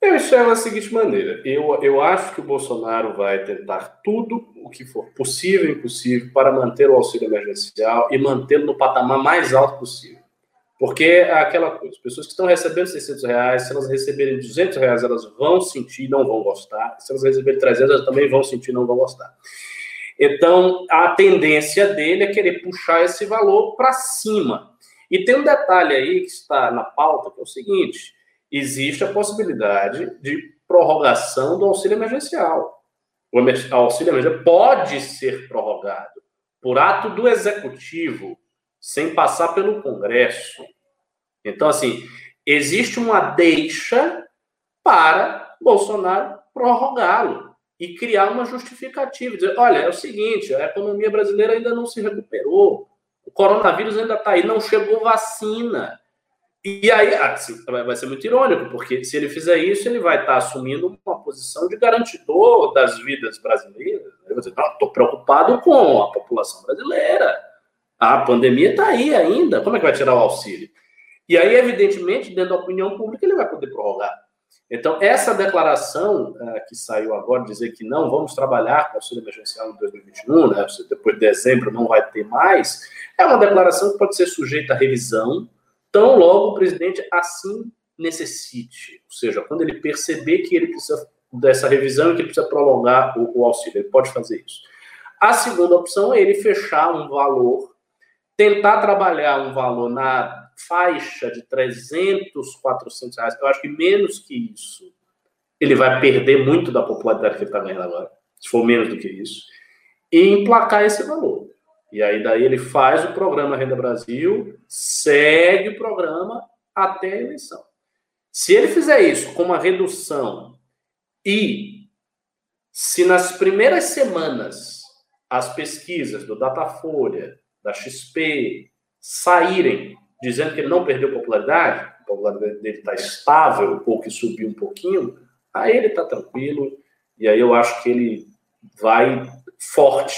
Eu enxergo da seguinte maneira: eu, eu acho que o Bolsonaro vai tentar tudo o que for possível e impossível para manter o auxílio emergencial e mantê-lo no patamar mais alto possível. Porque é aquela coisa, as pessoas que estão recebendo 600 reais, se elas receberem 200 reais, elas vão sentir não vão gostar. Se elas receberem 300, elas também vão sentir não vão gostar. Então, a tendência dele é querer puxar esse valor para cima. E tem um detalhe aí que está na pauta, que é o seguinte: existe a possibilidade de prorrogação do auxílio emergencial. O auxílio emergencial pode ser prorrogado por ato do executivo sem passar pelo Congresso. Então, assim, existe uma deixa para Bolsonaro prorrogá-lo e criar uma justificativa. Dizer, olha, é o seguinte, a economia brasileira ainda não se recuperou, o coronavírus ainda está aí, não chegou vacina. E aí, assim, vai ser muito irônico, porque se ele fizer isso, ele vai estar assumindo uma posição de garantidor das vidas brasileiras. Ele vai dizer, estou preocupado com a população brasileira. A pandemia está aí ainda. Como é que vai tirar o auxílio? E aí, evidentemente, dentro da opinião pública, ele vai poder prorrogar. Então, essa declaração uh, que saiu agora, dizer que não vamos trabalhar com auxílio emergencial em 2021, né, depois de dezembro não vai ter mais, é uma declaração que pode ser sujeita a revisão, tão logo o presidente assim necessite. Ou seja, quando ele perceber que ele precisa dessa revisão e que ele precisa prolongar o, o auxílio, ele pode fazer isso. A segunda opção é ele fechar um valor tentar trabalhar um valor na faixa de 300, 400 reais, eu acho que menos que isso, ele vai perder muito da popularidade que ele está ganhando agora, se for menos do que isso, e emplacar esse valor. E aí daí ele faz o programa Renda Brasil, segue o programa até a eleição. Se ele fizer isso com uma redução e se nas primeiras semanas as pesquisas do Datafolha, da XP saírem dizendo que ele não perdeu popularidade, a popularidade dele está estável ou que subiu um pouquinho, aí ele está tranquilo e aí eu acho que ele vai forte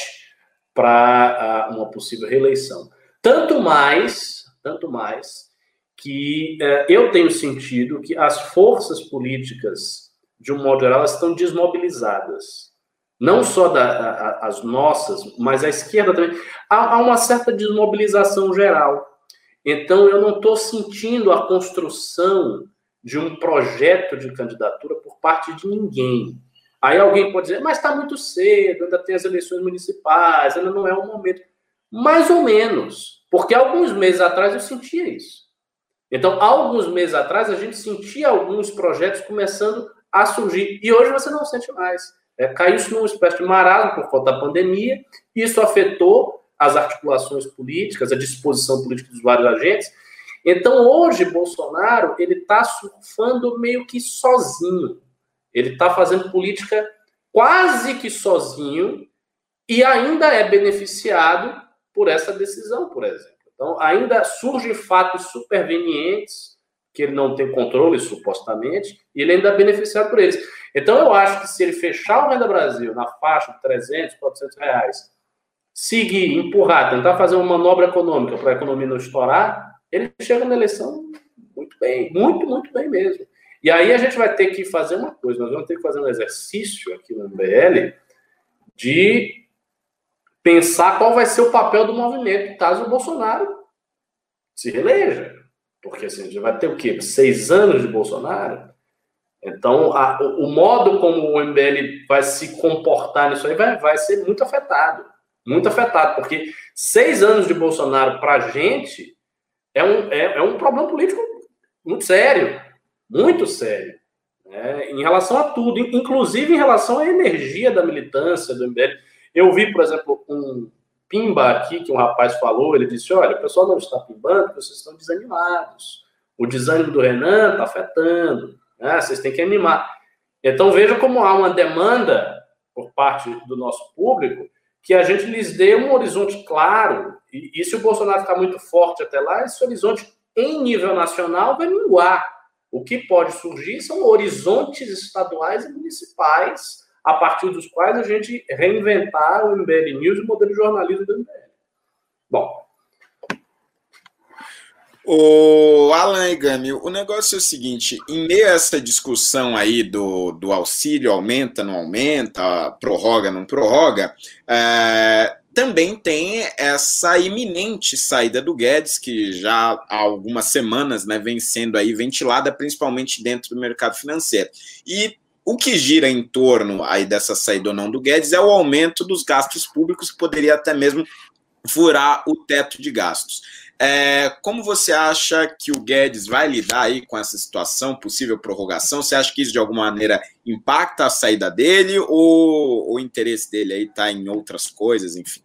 para uh, uma possível reeleição. Tanto mais, tanto mais que uh, eu tenho sentido que as forças políticas, de um modo geral, estão desmobilizadas não só da, a, as nossas, mas a esquerda também, há, há uma certa desmobilização geral. Então, eu não estou sentindo a construção de um projeto de candidatura por parte de ninguém. Aí alguém pode dizer, mas está muito cedo, ainda tem as eleições municipais, ainda não é o momento. Mais ou menos, porque alguns meses atrás eu sentia isso. Então, alguns meses atrás, a gente sentia alguns projetos começando a surgir, e hoje você não sente mais é, caiu-se numa espécie de marasmo por conta da pandemia, e isso afetou as articulações políticas, a disposição política dos vários agentes. Então, hoje, Bolsonaro ele está surfando meio que sozinho. Ele está fazendo política quase que sozinho e ainda é beneficiado por essa decisão, por exemplo. Então, ainda surgem fatos supervenientes que ele não tem controle, supostamente, e ele ainda é beneficiado por eles. Então, eu acho que se ele fechar o Renda Brasil na faixa de 300, 400 reais, seguir, empurrar, tentar fazer uma manobra econômica para a economia não estourar, ele chega na eleição muito bem, muito, muito bem mesmo. E aí a gente vai ter que fazer uma coisa, nós vamos ter que fazer um exercício aqui no MBL de pensar qual vai ser o papel do movimento caso o Bolsonaro se reeleja. Porque assim, gente vai ter o quê? Seis anos de Bolsonaro? Então, a, o modo como o MBL vai se comportar nisso aí vai, vai ser muito afetado. Muito afetado, porque seis anos de Bolsonaro para a gente é um, é, é, um problema político muito sério. Muito sério. Né? Em relação a tudo, inclusive em relação à energia da militância do MBL. Eu vi, por exemplo, um pimba aqui que um rapaz falou. Ele disse: Olha, o pessoal não está pimbando vocês estão desanimados. O desânimo do Renan está afetando. Né? Vocês têm que animar. Então veja como há uma demanda por parte do nosso público que a gente lhes dê um horizonte claro. E, e se o Bolsonaro ficar muito forte até lá, esse horizonte em nível nacional vai minguar. O que pode surgir são horizontes estaduais e municipais, a partir dos quais a gente reinventar o MBL News e o modelo de jornalismo do MBL. Bom, o Alan e Gami, o negócio é o seguinte: em meio a essa discussão aí do, do auxílio aumenta, não aumenta, prorroga, não prorroga, é, também tem essa iminente saída do Guedes, que já há algumas semanas né, vem sendo aí ventilada, principalmente dentro do mercado financeiro. E o que gira em torno aí dessa saída ou não do Guedes é o aumento dos gastos públicos, que poderia até mesmo furar o teto de gastos. É, como você acha que o Guedes vai lidar aí com essa situação, possível prorrogação? Você acha que isso de alguma maneira impacta a saída dele ou o interesse dele aí está em outras coisas, enfim?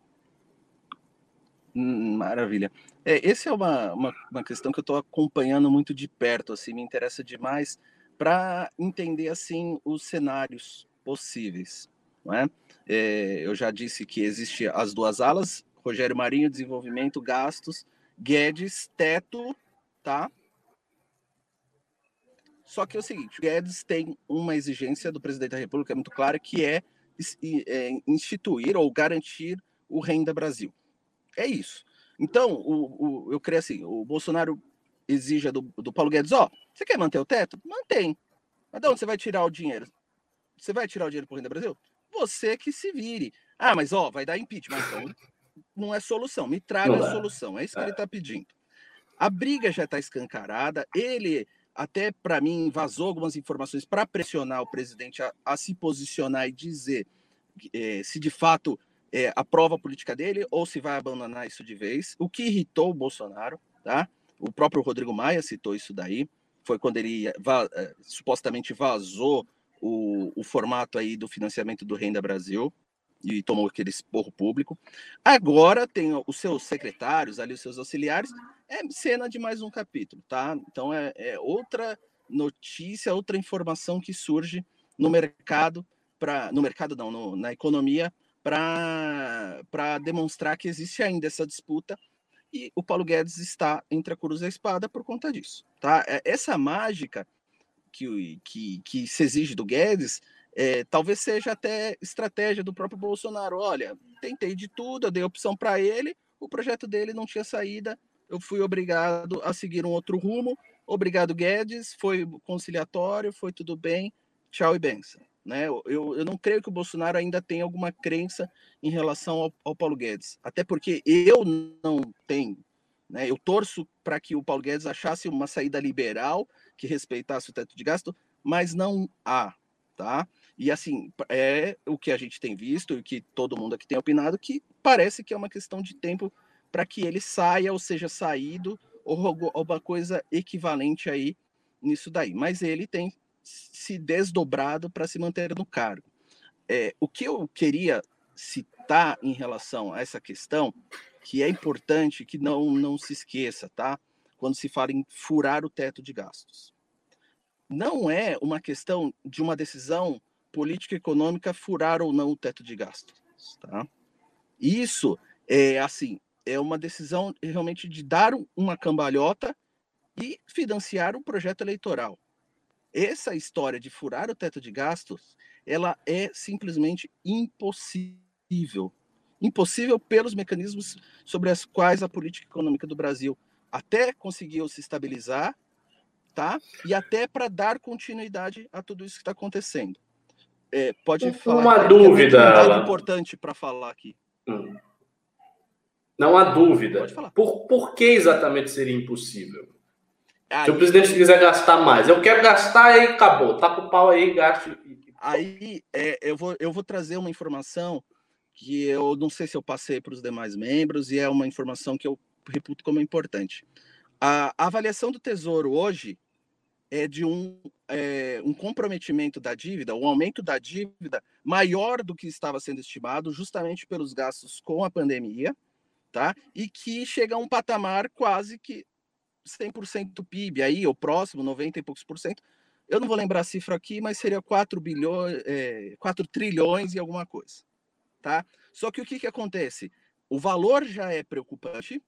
Hum, maravilha. É, essa é uma, uma, uma, questão que eu estou acompanhando muito de perto, assim, me interessa demais para entender assim os cenários possíveis. Não é? é? eu já disse que existe as duas alas, Rogério Marinho, desenvolvimento, gastos, Guedes, teto, tá? Só que é o seguinte, Guedes tem uma exigência do presidente da República muito clara, que é, é instituir ou garantir o Renda Brasil. É isso. Então, o, o, eu creio assim, o Bolsonaro exige do, do Paulo Guedes, ó, você quer manter o teto? Mantém. Mas de onde você vai tirar o dinheiro? Você vai tirar o dinheiro o Renda Brasil? Você que se vire. Ah, mas ó, vai dar impeachment. Então, não é solução. Me traga a solução. É isso que ele está é. pedindo. A briga já está escancarada. Ele, até para mim, vazou algumas informações para pressionar o presidente a, a, se posicionar e dizer é, se de fato é, aprova a política dele ou se vai abandonar isso de vez. O que irritou o Bolsonaro, tá? O próprio Rodrigo Maia citou isso daí. Foi quando ele va é, supostamente vazou o, o formato aí do financiamento do Renda Brasil e tomou aquele esporro público. Agora tem os seus secretários, ali os seus auxiliares, é cena de mais um capítulo, tá? Então é, é outra notícia, outra informação que surge no mercado, para no mercado não, no, na economia, para demonstrar que existe ainda essa disputa e o Paulo Guedes está entre a cruz e a espada por conta disso, tá? É, essa mágica que, que, que se exige do Guedes é, talvez seja até estratégia do próprio Bolsonaro. Olha, tentei de tudo, eu dei opção para ele, o projeto dele não tinha saída, eu fui obrigado a seguir um outro rumo. Obrigado, Guedes, foi conciliatório, foi tudo bem, tchau e benção. Né? Eu, eu não creio que o Bolsonaro ainda tenha alguma crença em relação ao, ao Paulo Guedes, até porque eu não tenho. Né? Eu torço para que o Paulo Guedes achasse uma saída liberal que respeitasse o teto de gasto, mas não há. Tá? E assim, é o que a gente tem visto e que todo mundo aqui tem opinado, que parece que é uma questão de tempo para que ele saia ou seja saído ou alguma coisa equivalente aí nisso daí. Mas ele tem se desdobrado para se manter no cargo. É, o que eu queria citar em relação a essa questão, que é importante que não, não se esqueça, tá? Quando se fala em furar o teto de gastos. Não é uma questão de uma decisão política econômica furar ou não o teto de gastos. Tá? Isso é assim, é uma decisão realmente de dar uma cambalhota e financiar um projeto eleitoral. Essa história de furar o teto de gastos, ela é simplesmente impossível. Impossível pelos mecanismos sobre os quais a política econômica do Brasil até conseguiu se estabilizar, tá? E até para dar continuidade a tudo isso que está acontecendo. É, pode falar. Uma dúvida. É importante para falar aqui. Hum. Não há dúvida. Por, por que exatamente seria impossível? Aí, Se o presidente quiser gastar mais, eu quero gastar e acabou. Tá com pau aí, gaste. Aí é, eu, vou, eu vou trazer uma informação que eu não sei se eu passei para os demais membros e é uma informação que eu reputo como importante. A, a avaliação do Tesouro hoje é de um, é, um comprometimento da dívida, um aumento da dívida maior do que estava sendo estimado, justamente pelos gastos com a pandemia, tá? E que chega a um patamar quase que 100% do PIB, aí, ou próximo, 90 e poucos por cento. Eu não vou lembrar a cifra aqui, mas seria 4 bilhões, é, 4 trilhões e alguma coisa, tá? Só que o que, que acontece? O valor já é preocupante,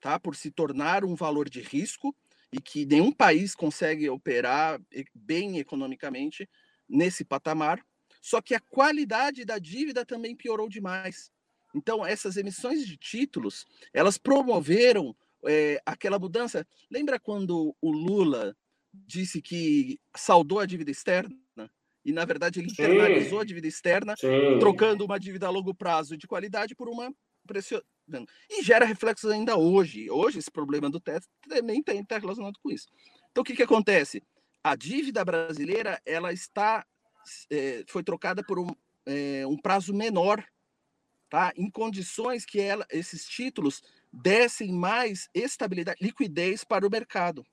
tá? Por se tornar um valor de risco, e que nenhum país consegue operar bem economicamente nesse patamar. Só que a qualidade da dívida também piorou demais. Então, essas emissões de títulos, elas promoveram é, aquela mudança. Lembra quando o Lula disse que saldou a dívida externa? E, na verdade, ele internalizou Sim. a dívida externa, Sim. trocando uma dívida a longo prazo de qualidade por uma pressionando. E gera reflexos ainda hoje. Hoje, esse problema do teto também está relacionado com isso. Então, o que, que acontece? A dívida brasileira ela está é, foi trocada por um, é, um prazo menor, tá? em condições que ela, esses títulos dessem mais estabilidade, liquidez para o mercado.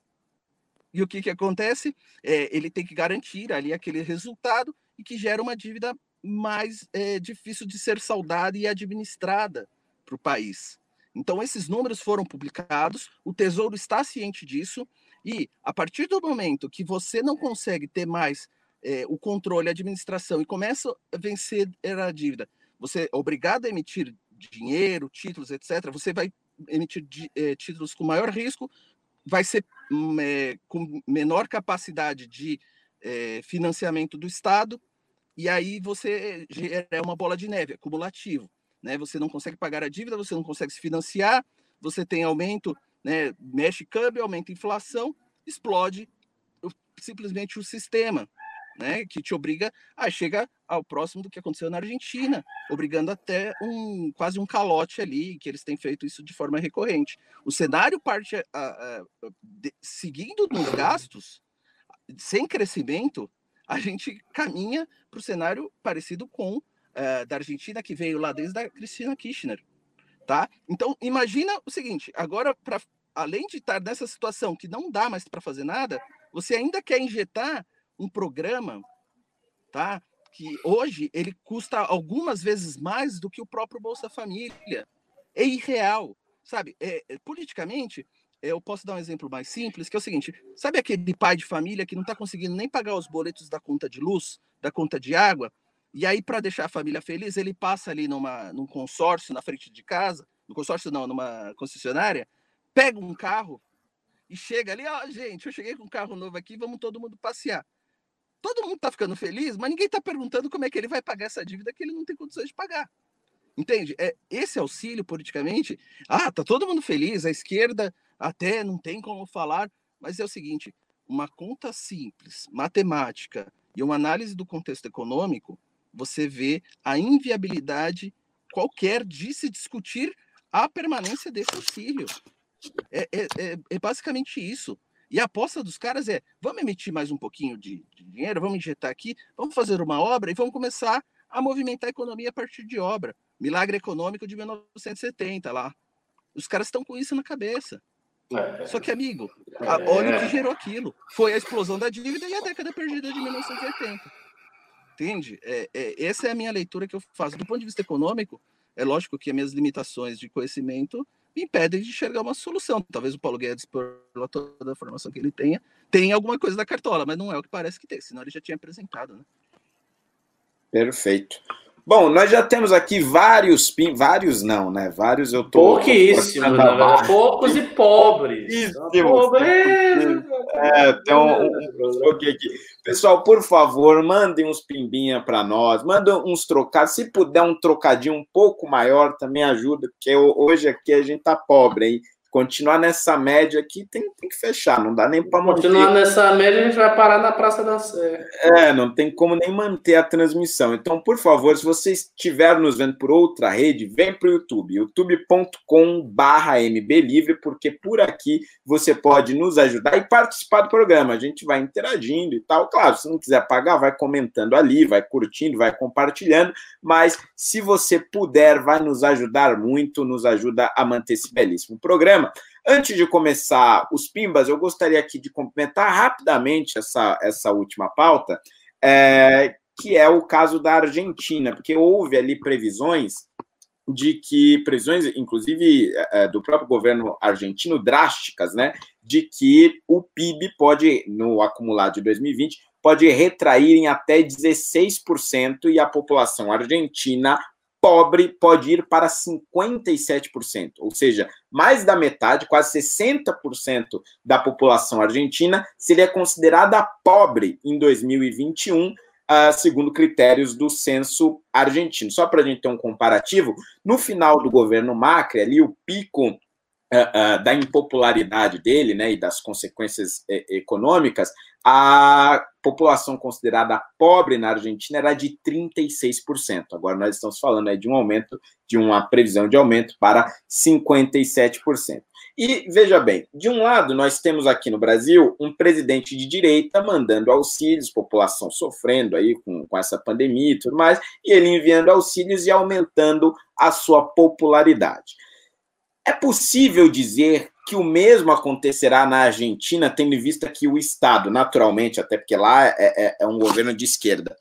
E o que, que acontece? É, ele tem que garantir ali aquele resultado e que gera uma dívida mais é, difícil de ser saudada e administrada para o país. Então, esses números foram publicados, o Tesouro está ciente disso, e a partir do momento que você não consegue ter mais é, o controle, a administração e começa a vencer a dívida, você é obrigado a emitir dinheiro, títulos, etc., você vai emitir é, títulos com maior risco, vai ser é, com menor capacidade de é, financiamento do Estado, e aí você é uma bola de neve, acumulativo. Né? Você não consegue pagar a dívida, você não consegue se financiar, você tem aumento, né? mexe câmbio, aumenta inflação, explode simplesmente o sistema, né? que te obriga a chegar ao próximo do que aconteceu na Argentina, obrigando até um quase um calote ali, que eles têm feito isso de forma recorrente. O cenário parte a, a, de, seguindo nos gastos, sem crescimento, a gente caminha para o cenário parecido com uh, da Argentina, que veio lá desde a Cristina Kirchner. Tá? Então, imagina o seguinte: agora, pra, além de estar nessa situação que não dá mais para fazer nada, você ainda quer injetar um programa tá? que hoje ele custa algumas vezes mais do que o próprio Bolsa Família. É irreal, sabe? É, é, politicamente, eu posso dar um exemplo mais simples, que é o seguinte: sabe aquele pai de família que não está conseguindo nem pagar os boletos da conta de luz, da conta de água? E aí, para deixar a família feliz, ele passa ali numa, num consórcio na frente de casa, no consórcio não, numa concessionária, pega um carro e chega ali, ó, oh, gente, eu cheguei com um carro novo aqui, vamos todo mundo passear. Todo mundo está ficando feliz, mas ninguém está perguntando como é que ele vai pagar essa dívida que ele não tem condições de pagar. Entende? É, esse auxílio, politicamente, ah, tá todo mundo feliz, a esquerda até não tem como falar, mas é o seguinte: uma conta simples, matemática e uma análise do contexto econômico, você vê a inviabilidade qualquer de se discutir a permanência desse auxílio. É, é, é, é, basicamente isso. E a aposta dos caras é: vamos emitir mais um pouquinho de, de, dinheiro, vamos injetar aqui, vamos fazer uma obra e vamos começar a movimentar a economia a partir de obra. Milagre econômico de 1970 lá. Os caras estão com isso na cabeça. É. Só que, amigo, a, olha o que gerou aquilo. Foi a explosão da dívida e a década perdida de 1980. Entende? É, é, essa é a minha leitura que eu faço. Do ponto de vista econômico, é lógico que as minhas limitações de conhecimento me impedem de enxergar uma solução. Talvez o Paulo Guedes, por toda a formação que ele tenha, tenha alguma coisa da cartola, mas não é o que parece que tem, senão ele já tinha apresentado. Né? Perfeito. Bom, nós já temos aqui vários pin, vários não, né? Vários eu tô. Pouquíssimo, né? poucos e pobres. Pobreza. É, tem um, um, aqui. Pessoal, por favor, mandem uns pimbinha para nós, mandem uns trocados. Se puder um trocadinho um pouco maior, também ajuda, porque hoje aqui a gente tá pobre, hein? Continuar nessa média aqui, tem, tem que fechar, não dá nem para manter. Continuar nessa média, a gente vai parar na Praça da Sé. É, não tem como nem manter a transmissão. Então, por favor, se você estiver nos vendo por outra rede, vem para o YouTube, youtube.com/mblivre, porque por aqui você pode nos ajudar e participar do programa. A gente vai interagindo e tal. Claro, se não quiser pagar, vai comentando ali, vai curtindo, vai compartilhando, mas se você puder, vai nos ajudar muito, nos ajuda a manter esse belíssimo programa. Antes de começar os Pimbas, eu gostaria aqui de complementar rapidamente essa, essa última pauta, é, que é o caso da Argentina, porque houve ali previsões de que, previsões, inclusive, é, do próprio governo argentino, drásticas, né, de que o PIB pode, no acumulado de 2020, pode retrair em até 16% e a população argentina pobre pode ir para 57%, ou seja, mais da metade, quase 60% da população argentina seria considerada pobre em 2021, uh, ah, segundo critérios do censo argentino. Só para a gente ter um comparativo, no final do governo Macri, ali o pico uh, uh, da impopularidade dele né, e das consequências eh, econômicas, a população considerada pobre na Argentina era de 36%. Agora nós estamos falando de um aumento, de uma previsão de aumento para 57%. E veja bem, de um lado, nós temos aqui no Brasil um presidente de direita mandando auxílios, população sofrendo aí com, com essa pandemia e tudo mais, e ele enviando auxílios e aumentando a sua popularidade. É possível dizer que o mesmo acontecerá na Argentina, tendo em vista que o Estado, naturalmente, até porque lá é, é, é um governo de esquerda,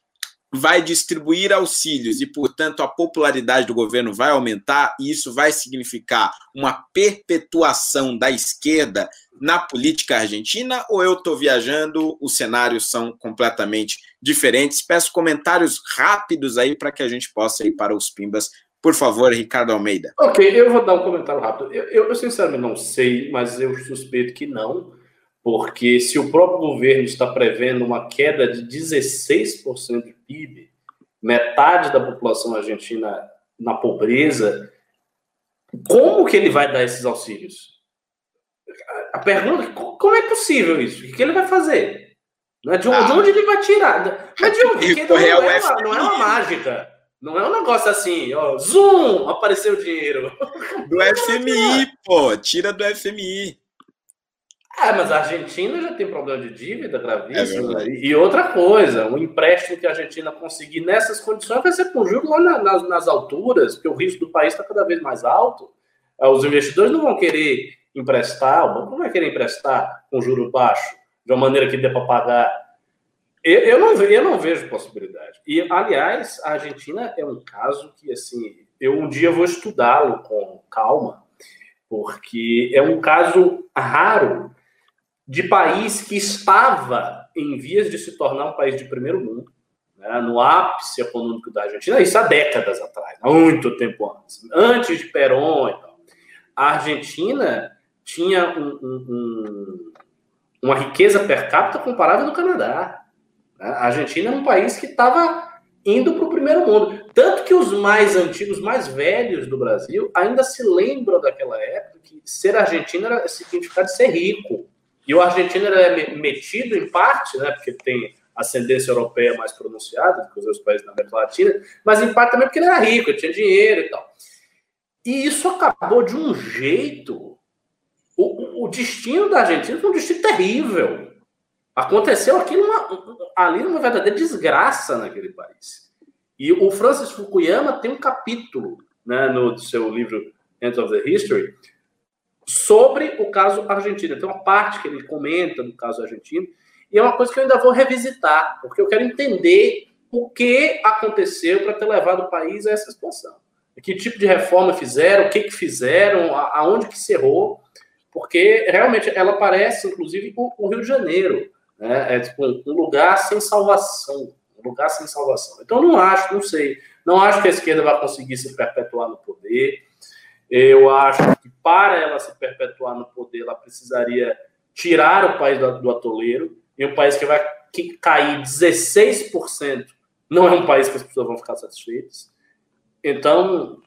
vai distribuir auxílios e, portanto, a popularidade do governo vai aumentar, e isso vai significar uma perpetuação da esquerda na política argentina, ou eu estou viajando, os cenários são completamente diferentes? Peço comentários rápidos aí para que a gente possa ir para os Pimbas. Por favor, Ricardo Almeida. Ok, eu vou dar um comentário rápido. Eu, eu, eu sinceramente não sei, mas eu suspeito que não porque se o próprio governo está prevendo uma queda de 16% de PIB, metade da população argentina na pobreza, como que ele vai dar esses auxílios? A pergunta é como é possível isso? O que ele vai fazer? É de, onde, ah, de onde ele vai tirar? Mas de onde? Porque não, é uma, não é uma mágica. Não é um negócio assim, ó, zoom, apareceu o dinheiro. (laughs) Do FMI, pô, tira do FMI. Ah, mas a Argentina já tem problema de dívida gravíssimo. É e outra coisa, o empréstimo que a Argentina conseguir nessas condições vai ser com juros lá na, nas, nas alturas, porque o risco do país está cada vez mais alto. Ah, os investidores não vão querer emprestar, o banco não vai querer emprestar com juro baixo, de uma maneira que dê para pagar. Eu, eu, não, eu não vejo possibilidade. E, aliás, a Argentina é um caso que, assim, eu um dia vou estudá-lo com calma, porque é um caso raro de país que estava em vias de se tornar um país de primeiro mundo, né, no ápice econômico da Argentina, isso há décadas atrás, muito tempo antes, antes de Perón e tal. A Argentina tinha um, um, um, uma riqueza per capita comparável no Canadá. A Argentina é um país que estava indo para o primeiro mundo. Tanto que os mais antigos, mais velhos do Brasil, ainda se lembram daquela época que ser argentino era significar de ser rico. E o argentino é metido em parte, né, porque tem ascendência europeia mais pronunciada do que os outros países da América Latina, mas em parte também porque ele era rico, ele tinha dinheiro e tal. E isso acabou de um jeito. O, o destino da Argentina foi um destino terrível. Aconteceu aqui numa, ali numa verdadeira desgraça naquele país. E o Francis Fukuyama tem um capítulo né, no seu livro End of the History sobre o caso argentino. Tem uma parte que ele comenta do caso argentino, e é uma coisa que eu ainda vou revisitar, porque eu quero entender o que aconteceu para ter levado o país a essa situação. Que tipo de reforma fizeram, o que, que fizeram, aonde que se errou, porque realmente ela parece, inclusive, o, o Rio de Janeiro. Né? É tipo um lugar sem salvação. Um lugar sem salvação. Então, não acho, não sei. Não acho que a esquerda vai conseguir se perpetuar no poder. Eu acho que para ela se perpetuar no poder, ela precisaria tirar o país do, atoleiro. E um país que vai que cair 16% não é um país que as pessoas vão ficar satisfeitas. Então,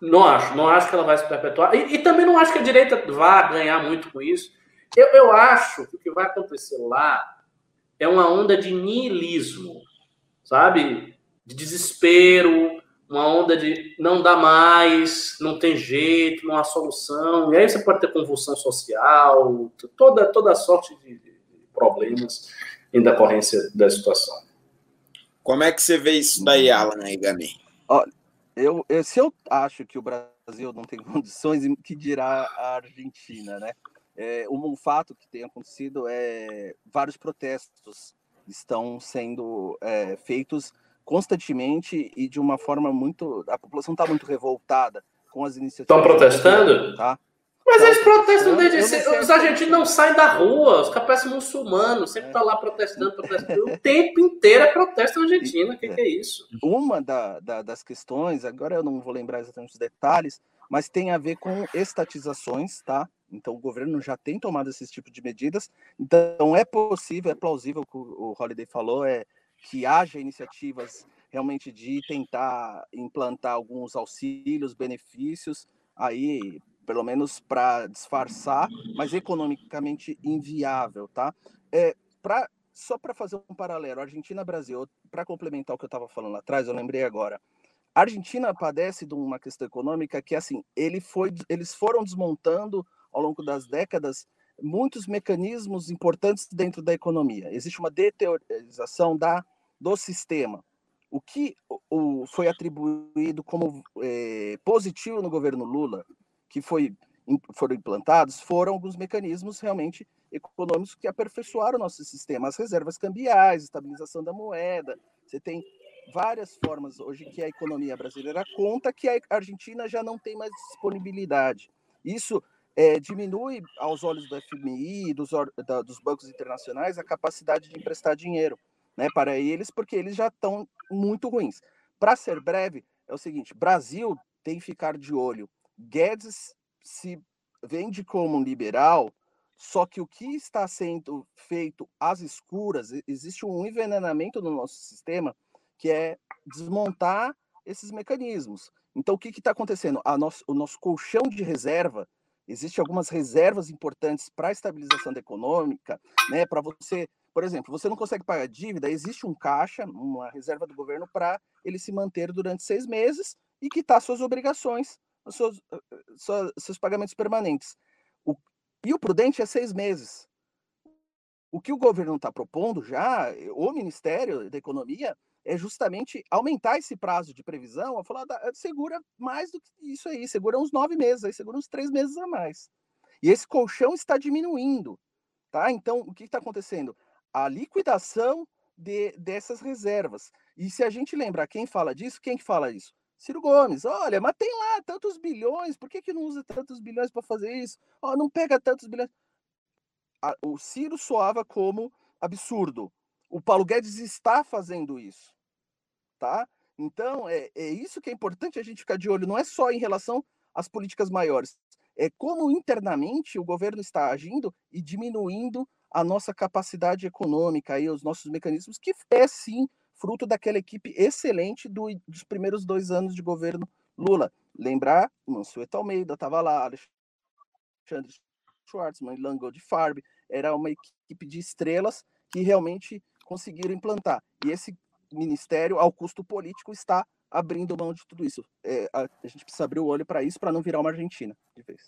não acho. Não acho que ela vai se perpetuar. E, e também não acho que a direita vá ganhar muito com isso. Eu, eu acho que o que vai acontecer lá é uma onda de niilismo, sabe? De desespero, uma onda de não dá mais, não tem jeito, não há solução. E aí você pode ter convulsão social, toda, toda sorte de, problemas em decorrência da situação. Como é que você vê isso daí, Alan e Gami? Eu, eu, se eu acho que o Brasil não tem (laughs) condições, que dirá a Argentina, né? É, um fato que tem acontecido é vários protestos estão sendo é, feitos constantemente e de uma forma muito. A população está muito revoltada com as iniciativas. Estão protestando? Tá? Mas eles protestam desde sempre. Os argentinos não saem da rua, os capazes muçulmanos sempre estão é. tá lá protestando, protestando. o tempo inteiro é protesto na Argentina. O que, que, é isso? Uma da, da, das questões, agora eu não vou lembrar exatamente os detalhes, mas tem a ver com estatizações, tá? Então o governo já tem tomado esse tipo de medidas. Então é possível, é plausível, que o Holiday falou, é que haja iniciativas realmente de tentar implantar alguns auxílios, benefícios, aí pelo menos para disfarçar, mas economicamente inviável, tá? É, pra, só para fazer um paralelo, Argentina-Brasil, para complementar o que eu estava falando lá atrás, eu lembrei agora. A Argentina padece de uma questão econômica que, assim, ele foi, eles foram desmontando ao longo das décadas muitos mecanismos importantes dentro da economia. Existe uma deteriorização da, do sistema. O que o, foi atribuído como é, positivo no governo Lula, que foi, foram implantados, foram alguns mecanismos realmente econômicos que aperfeiçoaram o nosso sistema. As reservas cambiais, estabilização da moeda. Você tem várias formas hoje que a economia brasileira conta que a Argentina já não tem mais disponibilidade. Isso é, diminui, aos olhos do FMI, dos, da, dos bancos internacionais, a capacidade de emprestar dinheiro né, para eles, porque eles já estão muito ruins. Para ser breve, é o seguinte: Brasil tem que ficar de olho. Guedes se vende como um liberal, só que o que está sendo feito às escuras, existe um envenenamento no nosso sistema que é desmontar esses mecanismos. Então, o que está acontecendo? Nosso, o nosso colchão de reserva, existem algumas reservas importantes para a estabilização econômica, né? Para você, por exemplo, você não consegue pagar dívida, existe um caixa, uma reserva do governo para ele se manter durante seis meses e quitar suas obrigações, seus, seus, seus pagamentos permanentes. O, e o prudente é seis meses. O que o governo está propondo já, o Ministério da Economia, é justamente aumentar esse prazo de previsão, a falar, segura mais do que isso aí, segura uns nove meses, aí segura uns três meses a mais. E esse colchão está diminuindo, tá? Então, o que está acontecendo? A liquidação de, dessas reservas. E se a gente lembrar quem fala disso, quem que fala isso? Ciro Gomes, olha, mas tem lá tantos bilhões, por que, que não usa tantos bilhões para fazer isso? Oh, não pega tantos bilhões. o Ciro soava como absurdo. O Paulo Guedes está fazendo isso, tá? Então, é, é isso que é importante a gente ficar de olho, não é só em relação às políticas maiores, é como internamente o governo está agindo e diminuindo a nossa capacidade econômica e os nossos mecanismos, que é sim fruto daquela equipe excelente do, dos primeiros dois anos de governo Lula. Lembrar, Mansueto Almeida estava lá, Alexandre Schwartzman, Lango de Farb, era uma equipe de estrelas que realmente conseguiram implantar. E esse ministério, ao custo político, está abrindo mão de tudo isso. É, a, a, gente precisa abrir o olho para isso, para não virar uma Argentina de vez.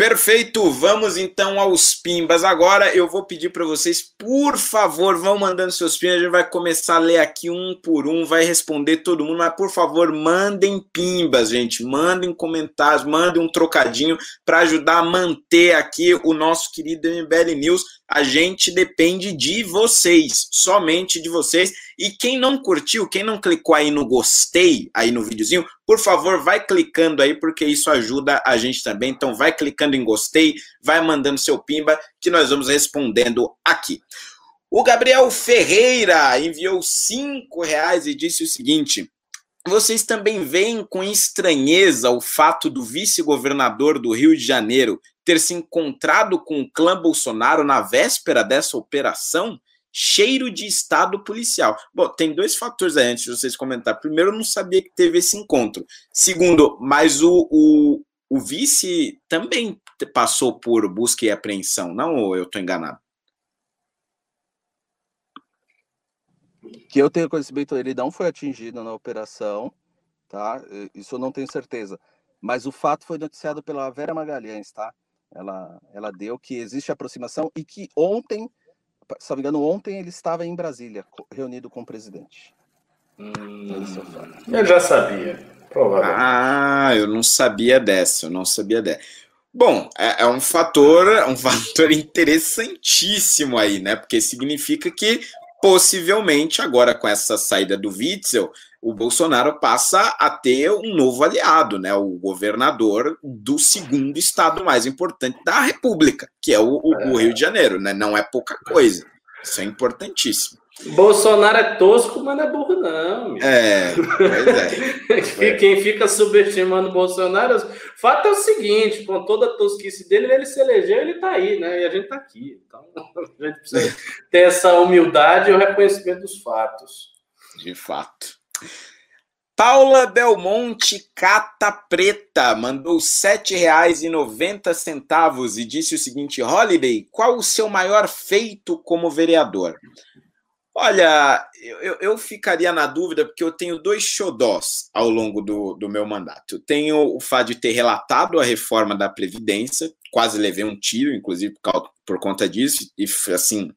Perfeito, vamos então aos pimbas. Agora eu vou pedir para vocês, por favor, vão mandando seus pimbas. A gente vai começar a ler aqui um por um, vai responder todo mundo, mas por favor, mandem pimbas, gente. Mandem comentários, mandem um trocadinho para ajudar a manter aqui o nosso querido MBL News a gente depende de vocês, somente de vocês. E quem não curtiu, quem não clicou aí no gostei, aí no videozinho, por favor, vai clicando aí, porque isso ajuda a gente também. Então, vai clicando em gostei, vai mandando seu pimba, que nós vamos respondendo aqui. O Gabriel Ferreira enviou cinco reais e disse o seguinte: vocês também veem com estranheza o fato do vice-governador do Rio de Janeiro ter se encontrado com o clã Bolsonaro na véspera dessa operação? Cheiro de estado policial. Bom, tem dois fatores aí antes de vocês comentar. Primeiro, eu não sabia que teve esse encontro. Segundo, mas o, o, o vice também passou por busca e apreensão, não? Ou eu estou enganado? Que eu tenho conhecimento, ele não foi atingido na operação, tá? Isso eu não tenho certeza. Mas o fato foi noticiado pela Vera Magalhães, tá? Ela, ela deu que existe aproximação e que ontem, se não me engano, ontem ele estava em Brasília, reunido com o presidente. Hum, é eu já sabia, provavelmente. Ah, eu não sabia dessa, eu não sabia dessa. Bom, é, é, um fator, um (laughs) fator interessantíssimo aí, né? Porque significa que possivelmente agora com essa saída do Witzel, o Bolsonaro passa a ter um novo aliado, né? O governador do segundo estado mais importante da República, que é o, o, o Rio de Janeiro, né? Não é pouca coisa. Isso é importantíssimo. Bolsonaro é tosco, mas não é burro, não. É, pois (laughs) é. Quem fica subestimando Bolsonaro. O fato é o seguinte: com toda a tosquice dele, ele se elegeu ele está aí, né? E a gente está aqui. Então, (laughs) a gente precisa ter essa humildade e o reconhecimento dos fatos. De fato. Paula Belmonte Cata Preta mandou R$ 7,90 e disse o seguinte: Holiday, qual o seu maior feito como vereador? Olha, eu, eu ficaria na dúvida porque eu tenho dois xodós ao longo do, do meu mandato. Eu tenho o fato de ter relatado a reforma da Previdência, quase levei um tiro, inclusive por, por conta disso, e assim,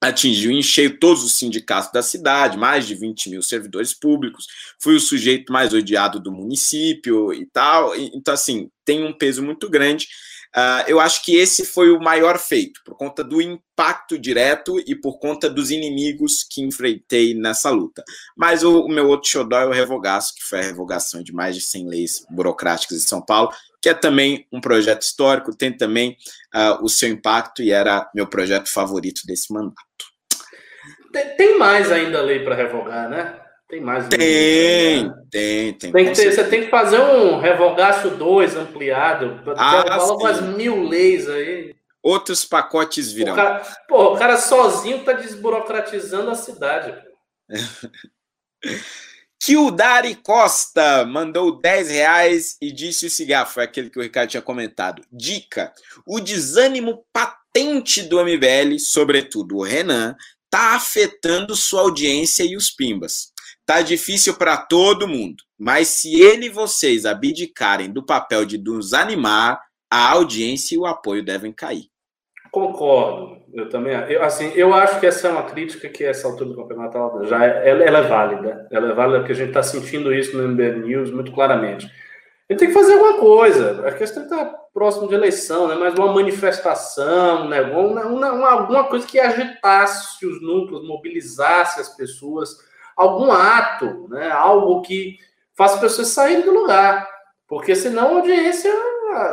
atingiu em cheio todos os sindicatos da cidade, mais de 20 mil servidores públicos, fui o sujeito mais odiado do município e tal. Então, assim, tem um peso muito grande. Uh, eu acho que esse foi o maior feito, por conta do impacto direto e por conta dos inimigos que enfrentei nessa luta. Mas o, o meu outro xodó é o revogaço, que foi a revogação de mais de 100 leis burocráticas em São Paulo, que é também um projeto histórico, tem também uh, o seu impacto e era meu projeto favorito desse mandato. Tem mais ainda lei para revogar, né? Tem mais. Tem, tem, tem, tem. tem ter, você tem que fazer um revogaço 2 ampliado. Ah, fala umas mil leis aí. Outros pacotes virão. O cara, pô, o cara sozinho tá desburocratizando a cidade. (laughs) Kildari Costa mandou 10 reais e disse o cigarro, foi aquele que o Ricardo tinha comentado. Dica: o desânimo patente do MBL, sobretudo o Renan, tá afetando sua audiência e os pimbas. Tá difícil para todo mundo, mas se ele e vocês abdicarem do papel de nos animar, a audiência e o apoio devem cair. Concordo, eu também. Eu, assim, eu acho que essa é uma crítica que essa altura do campeonato já é, ela, ela é válida. Ela é válida porque a gente está sentindo isso no MBL News muito claramente. Ele tem que fazer alguma coisa. A questão está próximo de eleição, né? Mas uma manifestação, né? Uma, uma, alguma coisa que agitasse os núcleos, mobilizasse as pessoas algum ato, né? algo que faça as pessoas saírem do lugar, porque senão a audiência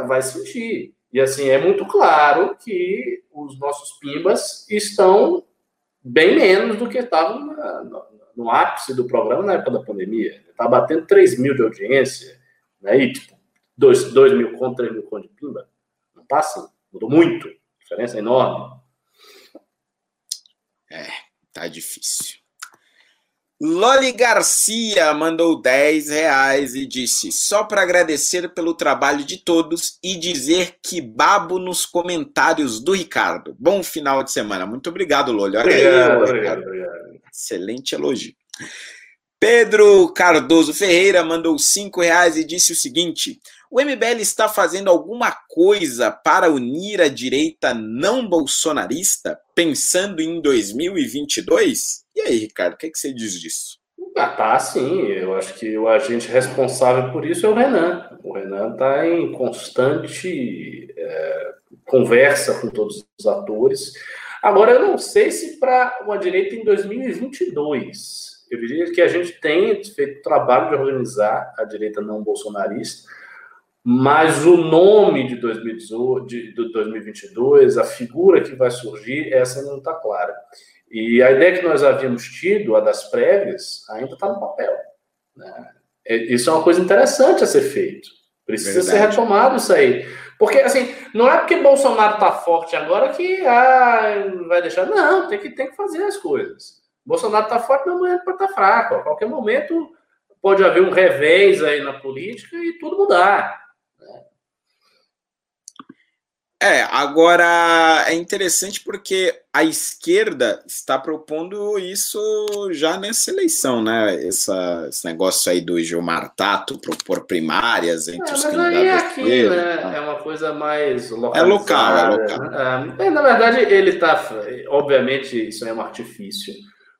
vai sentir. E assim, é muito claro que os nossos pimbas estão bem menos do que estavam no, ápice do programa na época da pandemia. Está batendo 3 mil de audiência, né? e tipo, 2, 2 mil contra 3 mil conto de pimba. Não está assim, mudou muito, diferença é enorme. É, tá difícil. Loli Garcia mandou 10 reais e disse: só para agradecer pelo trabalho de todos e dizer que babo nos comentários do Ricardo. Bom final de semana. Muito obrigado, Loli. Olha obrigado, aí, obrigado, obrigado. Excelente elogio. Pedro Cardoso Ferreira mandou 5 reais e disse o seguinte: o MBL está fazendo alguma coisa para unir a direita não bolsonarista, pensando em 2022? Aí, Ricardo, o que, é que você diz disso? Ah, tá, sim. Eu acho que o agente responsável por isso é o Renan. O Renan está em constante é, conversa com todos os atores. Agora, eu não sei se para uma direita em 2022. Eu diria que a gente tem feito trabalho de organizar a direita não bolsonarista mas o nome de, 2018, de, de 2022, a figura que vai surgir, essa não está clara. E a ideia que nós havíamos tido, a das prévias, ainda está no papel. Né? É, isso é uma coisa interessante a ser feito. Precisa Verdade. ser retomado isso aí. Porque, assim, não é porque Bolsonaro está forte agora que ah, vai deixar. Não, tem que, tem que fazer as coisas. Bolsonaro está forte, mas amanhã pode estar tá fraco. A qualquer momento pode haver um revés aí na política e tudo mudar. É, agora é interessante porque a esquerda está propondo isso já nessa eleição, né? Essa, esse negócio aí do Gilmar Tato propor primárias entre é, os mas candidatos. Aí é aqui, né? Tá? É uma coisa mais local. É local, é local. É, na verdade, ele está. Obviamente, isso é um artifício.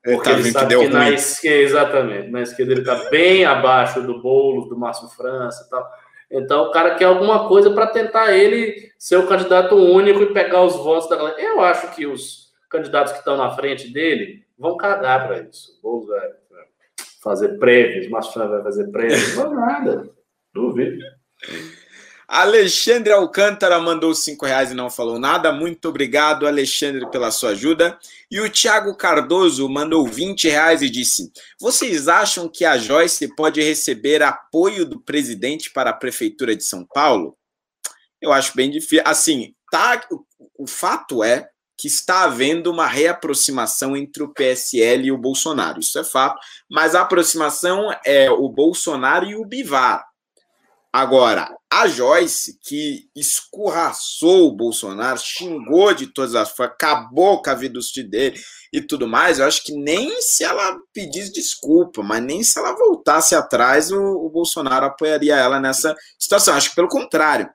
Porque ele, tá ele sabe que, que na esquerda, exatamente, na esquerda ele está bem abaixo do bolo, do Márcio França e tal. Então o cara quer alguma coisa para tentar ele ser o candidato único e pegar os votos da galera. Eu acho que os candidatos que estão na frente dele vão cagar para isso. Vou fazer prévios, Machado vai fazer prévios, não nada. Duvido. Alexandre Alcântara mandou cinco reais e não falou nada. Muito obrigado, Alexandre, pela sua ajuda. E o Thiago Cardoso mandou 20 reais e disse: Vocês acham que a Joyce pode receber apoio do presidente para a Prefeitura de São Paulo? Eu acho bem difícil. Assim, tá. O, o fato é que está havendo uma reaproximação entre o PSL e o Bolsonaro. Isso é fato, mas a aproximação é o Bolsonaro e o Bivar. Agora, a Joyce, que escorraçou o Bolsonaro, xingou de todas as formas, acabou com a vida dele e tudo mais, eu acho que nem se ela pedisse desculpa, mas nem se ela voltasse atrás, o, o Bolsonaro apoiaria ela nessa situação. Acho que pelo contrário.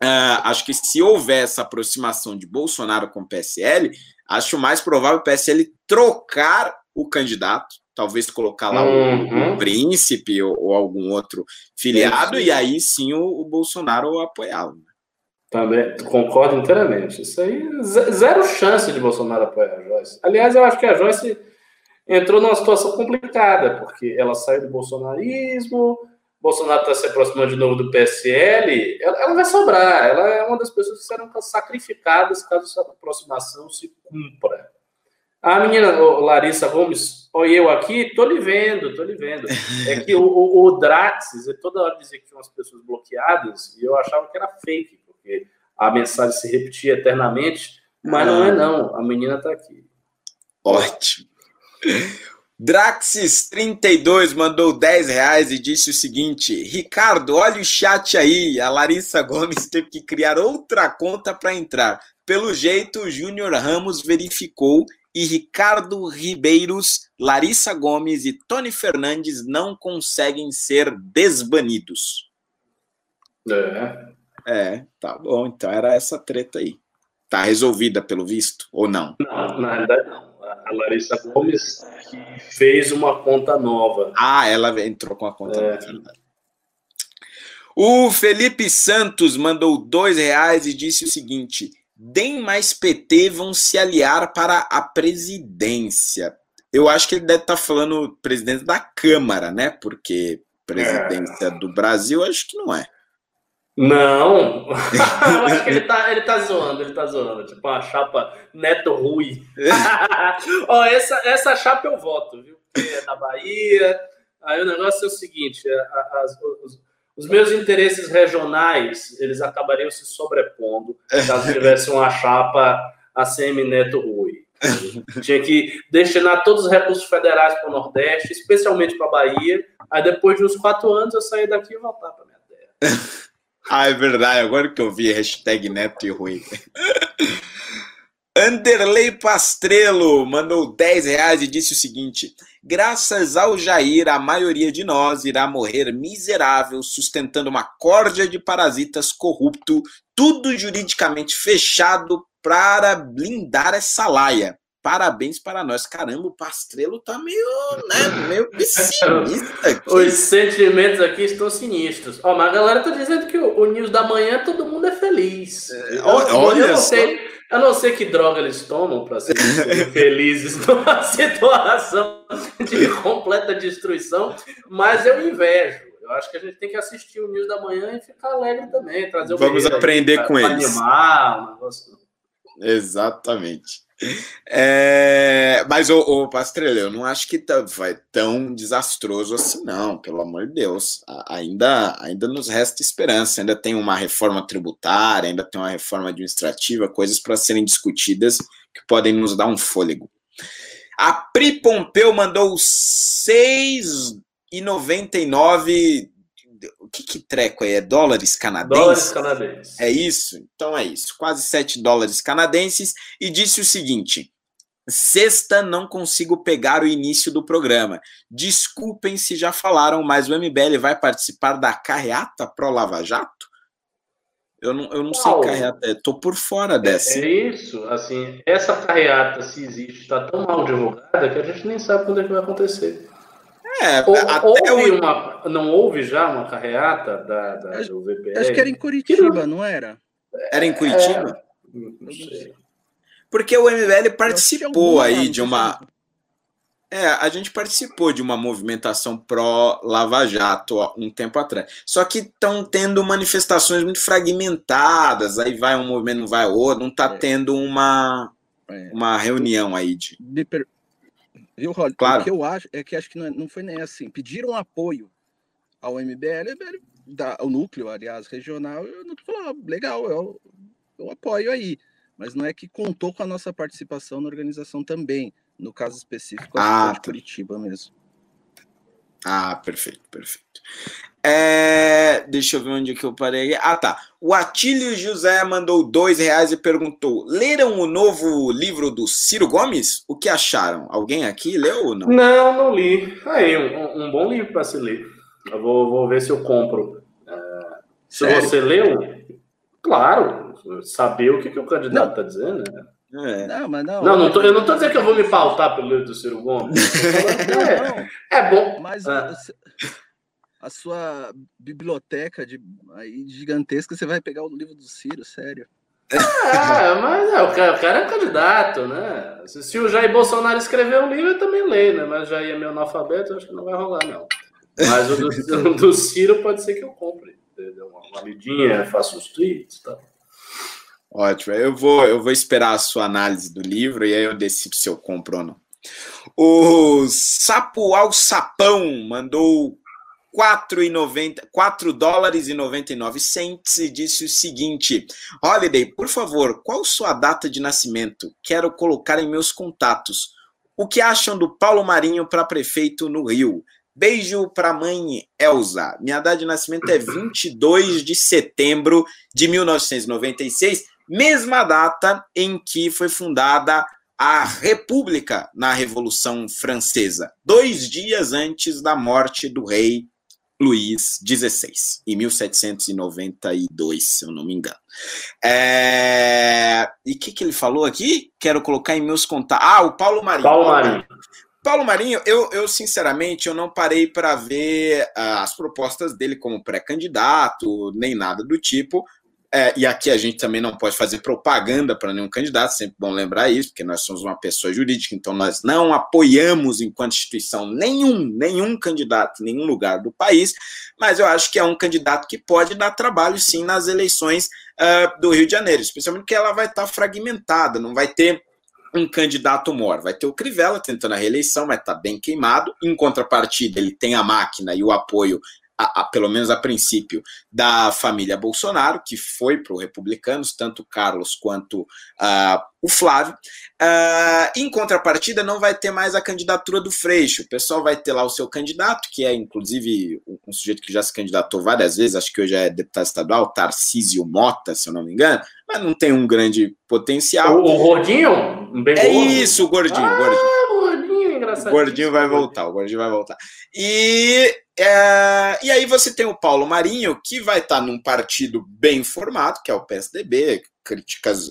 Uh, acho que se houver essa aproximação de Bolsonaro com o PSL, acho mais provável o PSL trocar o candidato talvez colocar lá uhum. o, príncipe ou, ou, algum outro filiado, e aí sim o, o Bolsonaro apoiá-lo. Também concordo inteiramente. Isso aí, zero chance de Bolsonaro apoiar a Joyce. Aliás, eu acho que a Joyce entrou numa situação complicada, porque ela saiu do bolsonarismo, Bolsonaro está se aproximando de novo do PSL, ela, ela, vai sobrar. Ela é uma das pessoas que serão sacrificadas caso essa aproximação se cumpra. A menina Larissa Gomes, olha eu aqui, tô lhe vendo, tô lhe vendo. É que o, o, o Draxis, toda hora dizia que tinha umas pessoas bloqueadas, e eu achava que era fake, porque a mensagem se repetia eternamente, mas ah. não é não, a menina tá aqui. Ótimo. Draxis32 mandou 10 reais e disse o seguinte: Ricardo, olha o chat aí. A Larissa Gomes teve que criar outra conta para entrar. Pelo jeito, o Júnior Ramos verificou e Ricardo Ribeiros, Larissa Gomes e Tony Fernandes não conseguem ser desbanidos. É. É, tá bom. Então era essa treta aí. Tá resolvida pelo visto ou não? Não, na verdade não. A Larissa Gomes fez uma conta nova. Ah, ela entrou com a conta é. nova. O Felipe Santos mandou dois reais e disse o seguinte: DEM mais PT vão se aliar para a presidência. Eu acho que ele deve estar falando presidente da Câmara, né? Porque presidência é. do Brasil, acho que não é. Não, (laughs) eu acho que ele tá, ele tá zoando, ele tá zoando. Tipo, uma chapa Neto Rui. (laughs) Ó, essa, essa chapa eu voto, viu? Porque é da Bahia. Aí o negócio é o seguinte: as, os, os meus interesses regionais, eles acabariam se sobrepondo caso tivesse uma chapa ACM Neto Rui. Tinha que destinar todos os recursos federais para o Nordeste, especialmente para a Bahia. Aí depois de uns quatro anos eu sair daqui e voltar para minha terra. (laughs) ah, é verdade. Agora que eu vi hashtag Neto e Rui. Anderley Pastrello mandou 10 reais e disse o seguinte: Graças ao Jair, a maioria de nós irá morrer miserável, sustentando uma corda de parasitas corrupto, tudo juridicamente fechado para blindar essa laia. Parabéns para nós. Caramba, o Pastrello tá meio, né, meio (laughs) pessimista aqui. Os sentimentos aqui estão sinistros. Ó, mas a galera tá dizendo que o, o News da manhã todo mundo é feliz. É, olha, olha eu não sei. Eu não sei que droga eles tomam para ser (laughs) felizes (laughs) numa situação de completa destruição, mas eu invejo. Eu acho que a gente tem que assistir o News da Manhã e ficar alegre também, trazer o Vamos aprender aí, com eles. Animar, um negócio. Exatamente. É, mas, o, Pastrello, eu não acho que tá, vai tão desastroso assim, não, pelo amor de Deus. Ainda, ainda nos resta esperança, ainda tem uma reforma tributária, ainda tem uma reforma administrativa, coisas para serem discutidas que podem nos dar um fôlego. A Pri Pompeu mandou 6,99 o que, que treco aí? É dólares canadenses? Dólares canadenses. É isso? Então é isso. Quase 7 dólares canadenses. E disse o seguinte: Sexta, não consigo pegar o início do programa. Desculpem se já falaram, mas o MBL vai participar da carreata pro Lava Jato? Eu não, eu não sei carreata, estou por fora dessa. É, é, isso, assim, essa carreata, se existe, está tão mal divulgada que a gente nem sabe quando é que vai acontecer. É, Ou, até houve o... uma, não houve já uma carreata da, da acho, do VPR? Acho que era em Curitiba, não era? Era em Curitiba? É, não sei. Porque o MBL participou aí de uma. É, a gente participou de uma movimentação pró-Lava Jato um tempo atrás. Só que estão tendo manifestações muito fragmentadas, aí vai um movimento, não vai outro, não está é. tendo uma, é. uma reunião aí de. Viu, Rod? Claro. O que eu acho é que acho que não, é, não foi nem assim. Pediram apoio ao MBL, da, ao núcleo, aliás, regional, e o núcleo falou: ah, legal, eu, eu apoio aí. mas não é que contou com a nossa participação na organização também, no caso específico, a ah, de tá. Curitiba mesmo. Ah, perfeito, perfeito. É, deixa eu ver onde que eu parei. Ah, tá. O Atílio José mandou dois reais e perguntou: leram o novo livro do Ciro Gomes? O que acharam? Alguém aqui leu ou não? Não, não li. Aí, um, um bom livro para se ler. Eu vou, vou ver se eu compro. É, se Sério? você leu, claro, saber o que, que o candidato está dizendo. Né? É. Não, mas não. Não, não tô, eu não estou dizendo que eu vou me pautar pelo livro do Ciro Gomes. é, é bom. Mas ah. a sua biblioteca de, aí, gigantesca, você vai pegar o livro do Ciro, sério. Ah, mas é, o, cara, o cara é candidato, né? Se, se, o Jair Bolsonaro escrever um livro, eu também leio, né? Mas já é meu analfabeto, acho que não vai rolar, não. Mas o do, (laughs) do Ciro pode ser que eu compre. Uma, uma lidinha, faço os tweets e tal. Ótimo. Eu vou, eu vou esperar a sua análise do livro e aí eu decido se eu compro ou não. O Sapo ao Sapão mandou 4,90, 4 dólares e 99 cents e disse o seguinte: Holiday, por favor, qual sua data de nascimento? Quero colocar em meus contatos. O que acham do Paulo Marinho para prefeito no Rio? Beijo para mãe Elza. Minha data de nascimento é 22 de setembro de 1996 mesma data em que foi fundada a República na Revolução Francesa, dois dias antes da morte do rei Luís XVI, em 1792, se eu não me engano. É... E o que, que ele falou aqui? Quero colocar em meus contatos. Ah, o Paulo Marinho. Paulo Marinho. Paulo Marinho, eu, eu sinceramente eu não parei para ver uh, as propostas dele como pré-candidato, nem nada do tipo, é, e aqui a gente também não pode fazer propaganda para nenhum candidato, sempre bom lembrar isso, porque nós somos uma pessoa jurídica, então nós não apoiamos, enquanto instituição, nenhum, nenhum candidato, nenhum lugar do país, mas eu acho que é um candidato que pode dar trabalho, sim, nas eleições uh, do Rio de Janeiro, especialmente porque ela vai estar fragmentada, não vai ter um candidato maior. Vai ter o Crivella tentando a reeleição, vai estar bem queimado. Em contrapartida, ele tem a máquina e o apoio a, a, pelo menos a princípio, da família Bolsonaro, que foi para os republicanos, tanto o Carlos quanto uh, o Flávio. Uh, em contrapartida, não vai ter mais a candidatura do Freixo. O pessoal vai ter lá o seu candidato, que é inclusive um sujeito que já se candidatou várias vezes, acho que hoje é deputado estadual, Tarcísio Mota, se eu não me engano, mas não tem um grande potencial. O, o Gordinho? Um é isso, o Gordinho, ah, gordinho. O Gordinho vai voltar, o Gordinho vai voltar. E é, e aí você tem o Paulo Marinho, que vai estar num partido bem formado, que é o PSDB, críticas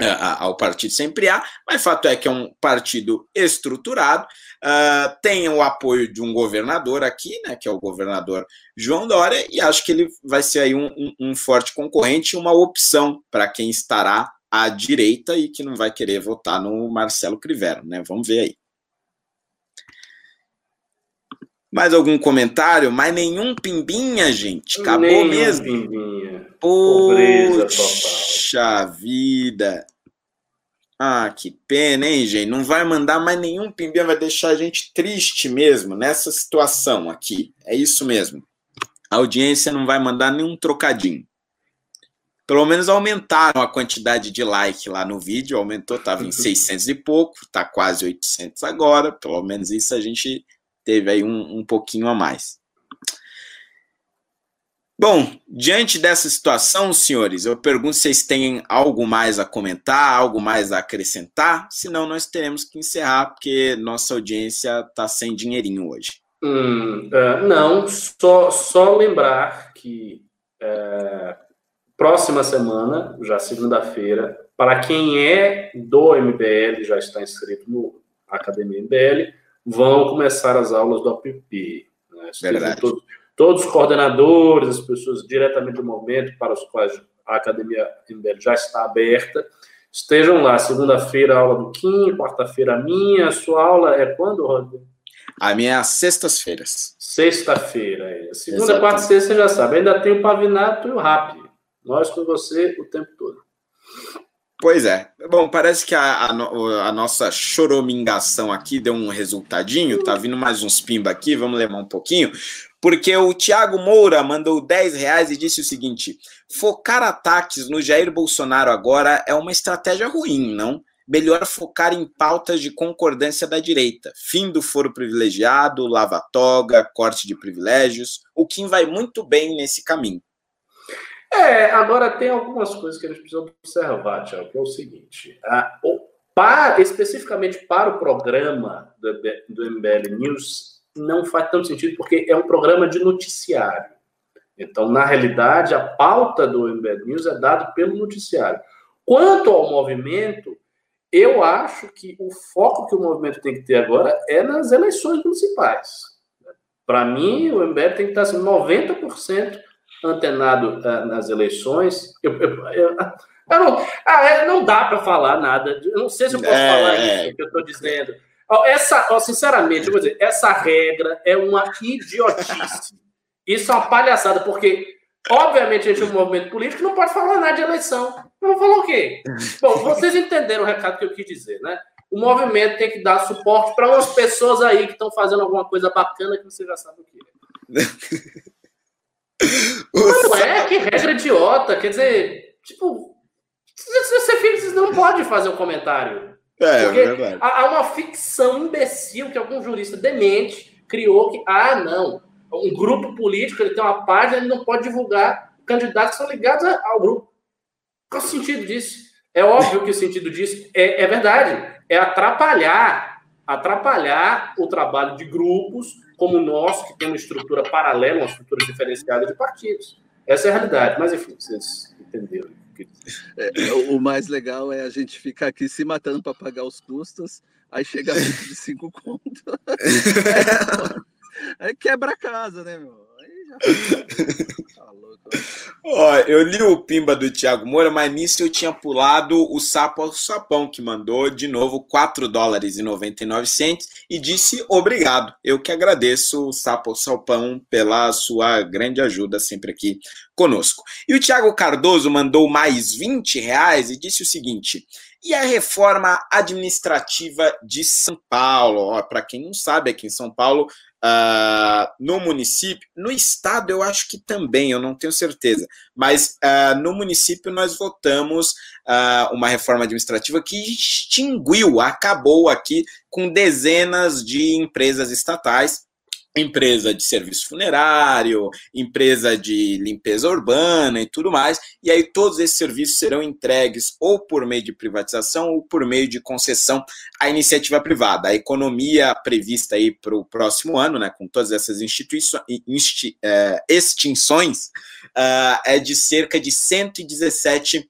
é, ao partido sempre há, mas fato é que é um partido estruturado, uh, tem o apoio de um governador aqui, né, que é o governador João Dória, e acho que ele vai ser aí um, um, um forte concorrente, uma opção para quem estará à direita e que não vai querer votar no Marcelo Crivero, né? Vamos ver aí. Mais algum comentário? Mais nenhum pimbinha, gente. Acabou nenhum mesmo. Pimbinha. Poxa vida. Ah, que pena, hein, gente? Não vai mandar mais nenhum pimbinha, vai deixar a gente triste mesmo nessa situação aqui. É isso mesmo. A audiência não vai mandar nenhum trocadinho. Pelo menos aumentaram a quantidade de like lá no vídeo, aumentou, estava em (laughs) 600 e pouco, está quase 800 agora. Pelo menos isso a gente teve aí um, um pouquinho a mais. Bom, diante dessa situação, senhores, eu pergunto se vocês têm algo mais a comentar, algo mais a acrescentar, senão nós teremos que encerrar, porque nossa audiência está sem dinheirinho hoje. Hum, uh, não, só, só lembrar que uh, próxima semana, já segunda-feira, para quem é do MBL, já está inscrito no Academia MBL, vão começar as aulas do APP. Né? Todos, todos, os coordenadores, as pessoas diretamente do momento para os quais a Academia MBL já está aberta, estejam lá. Segunda-feira, aula do Kim, quarta-feira a minha. A sua aula é quando, Rodrigo? A minha é às sextas-feiras. Sexta-feira. É. Segunda, Exatamente. quarta e sexta, você já sabe. Ainda tem o Pavinato e o Rap. Nós com você o tempo todo. Pois é. Bom, parece que a, a, a, nossa choromingação aqui deu um resultadinho. Tá vindo mais uns pimba aqui, vamos levar um pouquinho. porque o Tiago Moura mandou 10 reais e disse o seguinte: focar ataques no Jair Bolsonaro agora é uma estratégia ruim, não? Melhor focar em pautas de concordância da direita. Fim do foro privilegiado, lava-toga, corte de privilégios. O Kim vai muito bem nesse caminho. É, agora tem algumas coisas que a gente precisa observar, Tiago, que é o seguinte: a, o, para, especificamente para o programa do, do MBL News, não faz tanto sentido, porque é um programa de noticiário. Então, na realidade, a pauta do MBL News é dada pelo noticiário. Quanto ao movimento, eu acho que o foco que o movimento tem que ter agora é nas eleições municipais. Para mim, o MBL tem que estar assim, 90% antenado uh, nas eleições. Eu, eu, eu, eu não, ah, não dá para falar nada. Eu não sei se eu posso é... falar isso que eu estou dizendo. Essa, sinceramente, eu vou dizer, essa regra é uma idiotice. Isso é uma palhaçada, porque, obviamente, a gente é um movimento político não pode falar nada de eleição. Vamos falar o quê? (laughs) Bom, vocês entenderam o recado que eu quis dizer, né? O movimento tem que dar suporte para umas pessoas aí que estão fazendo alguma coisa bacana que você já sabe o que é. (laughs) Não é, que regra idiota. Quer dizer, tipo, você você não pode fazer um comentário. É, Porque é verdade. Há uma ficção imbecil que algum jurista demente criou que, ah, não, um grupo político ele tem uma página, ele não pode divulgar candidatos que são ligados ao grupo. Qual o sentido disso? É óbvio que o sentido disso é, é verdade, é atrapalhar, atrapalhar o trabalho de grupos como o nosso, que tem uma estrutura paralela, uma estrutura diferenciada de partidos. Essa é a realidade. Mas, enfim, vocês entenderam. É, o mais legal é a gente ficar aqui se matando para pagar os custos, aí chega a de cinco contos. (laughs) (laughs) É, aí quebra a casa, né, meu? Tá Ó, eu li o Pimba do Thiago Moura, mas nisso eu tinha pulado o Sapo ao Sapão, que mandou de novo 4 dólares e 99 centos e disse obrigado. Eu que agradeço o Sapo ao Sapão pela sua grande ajuda sempre aqui conosco. E o Thiago Cardoso mandou mais 20 reais e disse o seguinte: e a reforma administrativa de São Paulo? Para quem não sabe, aqui em São Paulo Uh, no município, no estado eu acho que também, eu não tenho certeza, mas uh, no município nós votamos uh, uma reforma administrativa que extinguiu, acabou aqui com dezenas de empresas estatais empresa de serviço funerário, empresa de limpeza urbana e tudo mais, e aí todos esses serviços serão entregues ou por meio de privatização ou por meio de concessão à iniciativa privada. A economia prevista aí para o próximo ano, né, com todas essas instituições, insti, é, extinções, uh, é de cerca de 117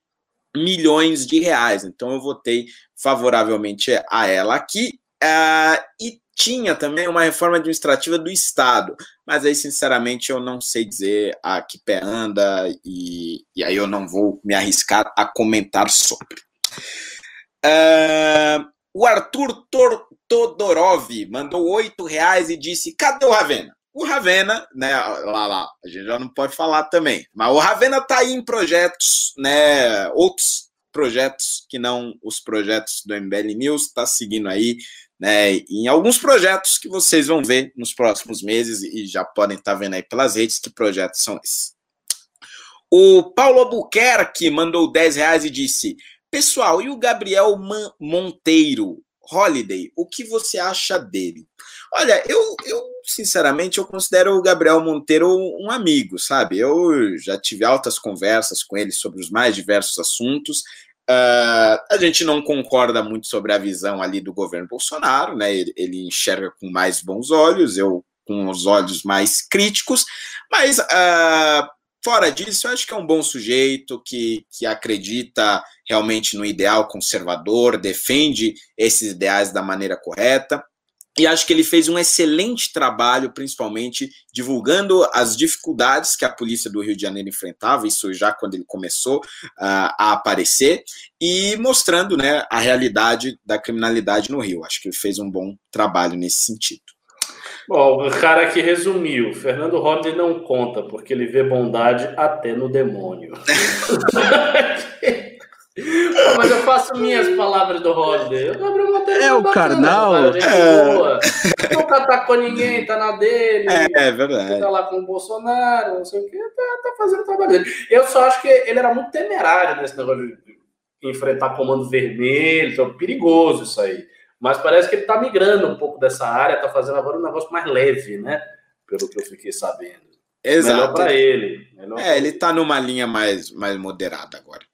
milhões de reais. Então eu votei favoravelmente a ela aqui. Uh, e tinha também uma reforma administrativa do Estado, mas aí, sinceramente, eu não sei dizer a que pé anda e, e aí eu não vou me arriscar a comentar sobre. Uh, o Arthur Tor Todorov mandou oito reais e disse: cadê o Ravena? O Ravena, né, lá, lá, a gente já não pode falar também, mas o Ravena tá aí em projetos, né, outros projetos que não os projetos do MBL News, tá seguindo aí né, em alguns projetos que vocês vão ver nos próximos meses e já podem estar vendo aí pelas redes que projetos são esses. O Paulo Albuquerque mandou 10 reais e disse: Pessoal, e o Gabriel Man Monteiro, Holiday, o que você acha dele? Olha, eu, eu sinceramente eu considero o Gabriel Monteiro um amigo, sabe? Eu já tive altas conversas com ele sobre os mais diversos assuntos Uh, a gente não concorda muito sobre a visão ali do governo Bolsonaro, né? Ele, ele enxerga com mais bons olhos, eu com os olhos mais críticos, mas uh, fora disso, eu acho que é um bom sujeito que, que acredita realmente no ideal conservador, defende esses ideais da maneira correta. E acho que ele fez um excelente trabalho, principalmente divulgando as dificuldades que a polícia do Rio de Janeiro enfrentava, isso já quando ele começou uh, a aparecer, e mostrando né, a realidade da criminalidade no Rio. Acho que ele fez um bom trabalho nesse sentido. Bom, o cara que resumiu, Fernando Rodney não conta, porque ele vê bondade até no demônio. (laughs) Mas eu faço minhas palavras do Holiday. O Gabriel Monteiro é, o bacana, carnal. É. boa. Não atacou ninguém, tá na dele. É, é verdade. Tá lá com o Bolsonaro, não sei o quê, tá, tá fazendo o trabalho dele. Eu só acho que ele era muito temerário nesse negócio de enfrentar comando vermelho, então perigoso isso aí. Mas parece que ele tá migrando um pouco dessa área, tá fazendo agora um negócio mais leve, né? Pelo que eu fiquei sabendo. Exato. Melhor para ele. Melhor é, ele está numa linha mais, mais moderada agora.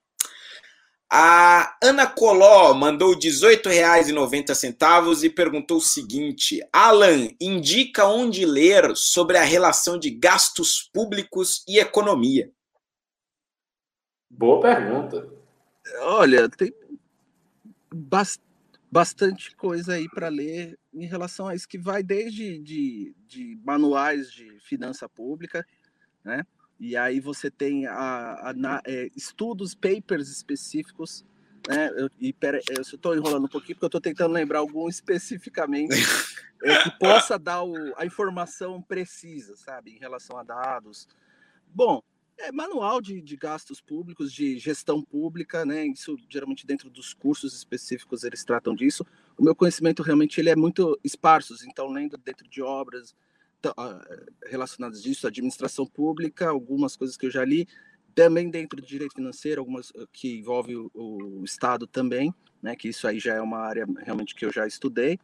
A Ana Coló mandou R$ 18,90 e perguntou o seguinte: Alan, indica onde ler sobre a relação de gastos públicos e economia. Boa pergunta. Olha, tem bastante coisa aí para ler em relação a isso, que vai desde de, de manuais de finança pública, né? E aí você tem a, a, a é, estudos, papers específicos, né? Eu, e pera, eu estou enrolando um pouquinho porque eu estou tentando lembrar algum especificamente é, que possa dar o, a informação precisa, sabe, em relação a dados. Bom, é manual de, de, gastos públicos, de gestão pública, né? Isso geralmente dentro dos cursos específicos eles tratam disso. O meu conhecimento realmente ele é muito esparso, então lendo dentro de obras relacionadas disso, administração pública, algumas coisas que eu já li, também dentro do direito financeiro, algumas que envolve o, o Estado também, né? Que isso aí já é uma área realmente que eu já estudei,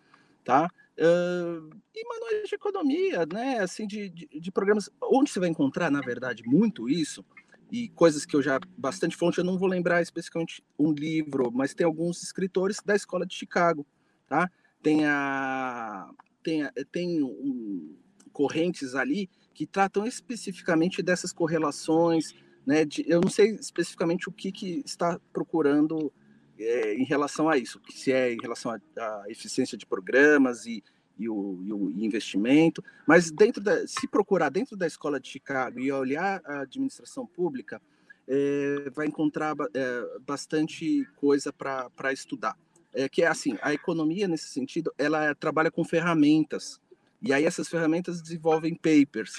tá? Uh, e manuais de economia, né? Assim, de, de, de, programas. Onde você vai encontrar, na verdade, muito isso, e coisas que eu já. Bastante fonte, eu não vou lembrar especificamente um livro, mas tem alguns escritores da escola de Chicago, tá? Tem a. Tem, a, tem um, correntes ali que tratam especificamente dessas correlações, né? De, eu não sei especificamente o que, que está procurando é, em relação a isso, se é em relação à eficiência de programas e, e, o, e, o, investimento, mas dentro da, se procurar dentro da escola de Chicago e olhar a administração pública, é, vai encontrar é, bastante coisa para estudar. É que é assim, a economia nesse sentido, ela trabalha com ferramentas e aí essas ferramentas desenvolvem papers.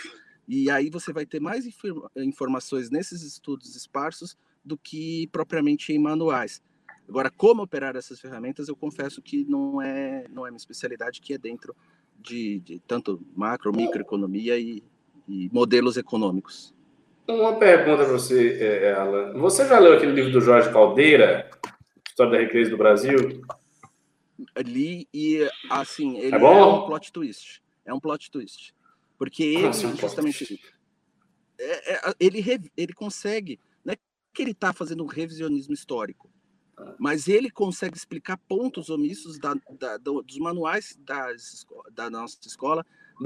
E aí você vai ter mais informações nesses estudos esparsos do que propriamente em manuais. Agora, como operar essas ferramentas, eu confesso que não é, não é minha especialidade, que é dentro de, de tanto macro, microeconomia e, e modelos econômicos. Uma pergunta para você, é, é, Alan. Você já leu aquele livro do Jorge Caldeira, História da Recreio do Brasil? Li e, assim, ele é, é um plot twist. É um plot twist. Porque ele, ah, justamente, é, é, ele, ele consegue, não é que ele está fazendo um revisionismo histórico, mas ele consegue explicar pontos omissos da, da, dos manuais das, da nossa escola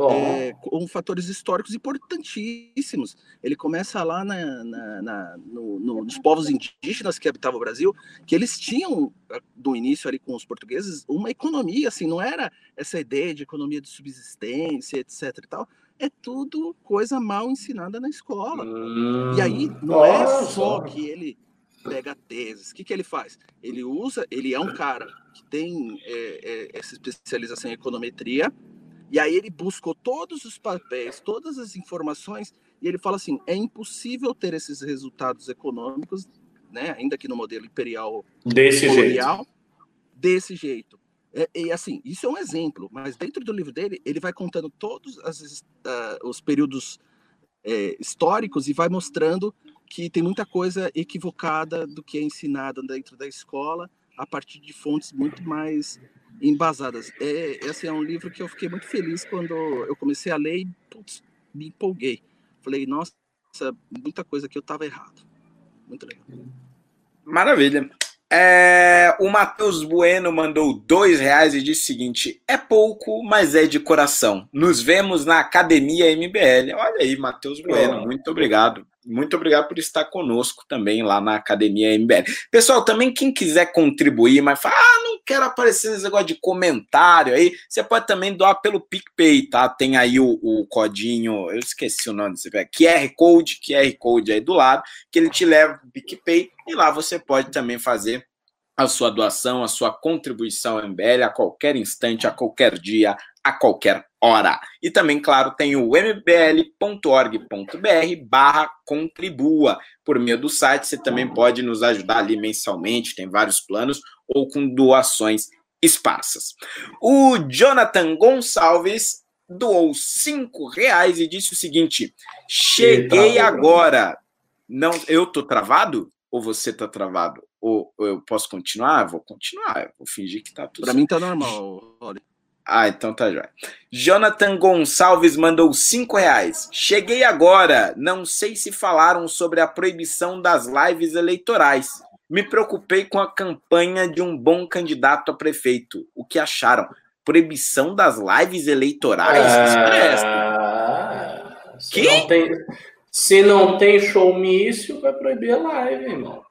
é, com fatores históricos importantíssimos. Ele começa lá na, na, na no, no, nos povos indígenas que habitavam o Brasil, que eles tinham, do início ali com os portugueses, uma economia, assim, não era essa ideia de economia de subsistência, etc e tal, é tudo coisa mal ensinada na escola. Hum, e aí não é só que ele pega teses. O que, que ele faz? Ele usa, ele é um cara que tem é, é, essa especialização em econometria, e aí ele buscou todos os papéis, todas as informações, e ele fala assim: é impossível ter esses resultados econômicos, né, ainda que no modelo imperial desse colonial, jeito. desse jeito. É, e assim, isso é um exemplo, mas dentro do livro dele, ele vai contando todos as, uh, os períodos é, históricos e vai mostrando que tem muita coisa equivocada do que é ensinada dentro da escola a partir de fontes muito mais embasadas. É, esse é um livro que eu fiquei muito feliz quando eu comecei a ler e putz, me empolguei. Falei, nossa, muita coisa que eu estava errado. Muito legal. Maravilha. É, o Matheus Bueno mandou dois reais e disse o seguinte: é pouco, mas é de coração. Nos vemos na Academia MBL. Olha aí, Matheus Bueno, muito obrigado. Muito obrigado por estar conosco também lá na Academia MBL. Pessoal, também quem quiser contribuir, mas fala, ah, não quero aparecer nesse negócio de comentário aí, você pode também doar pelo PicPay, tá? Tem aí o, o codinho, eu esqueci o nome, você QR Code, QR Code aí do lado, que ele te leva para o PicPay e lá você pode também fazer a sua doação, a sua contribuição MBL a qualquer instante, a qualquer dia, a qualquer hora. E também, claro, tem o mbl.org.br barra contribua. Por meio do site, você também pode nos ajudar ali mensalmente, tem vários planos, ou com doações esparsas. O Jonathan Gonçalves doou cinco reais e disse o seguinte: cheguei agora. Não, eu tô travado? Ou você tá travado? Ou, ou eu posso continuar? Vou continuar. Vou fingir que tá tudo. Para mim tá normal, Olha. Ah, então tá já. Jonathan Gonçalves mandou cinco reais. Cheguei agora. Não sei se falaram sobre a proibição das lives eleitorais. Me preocupei com a campanha de um bom candidato a prefeito. O que acharam? Proibição das lives eleitorais? Ah, se, que? Não tem, se não tem showmício, vai proibir a live, irmão.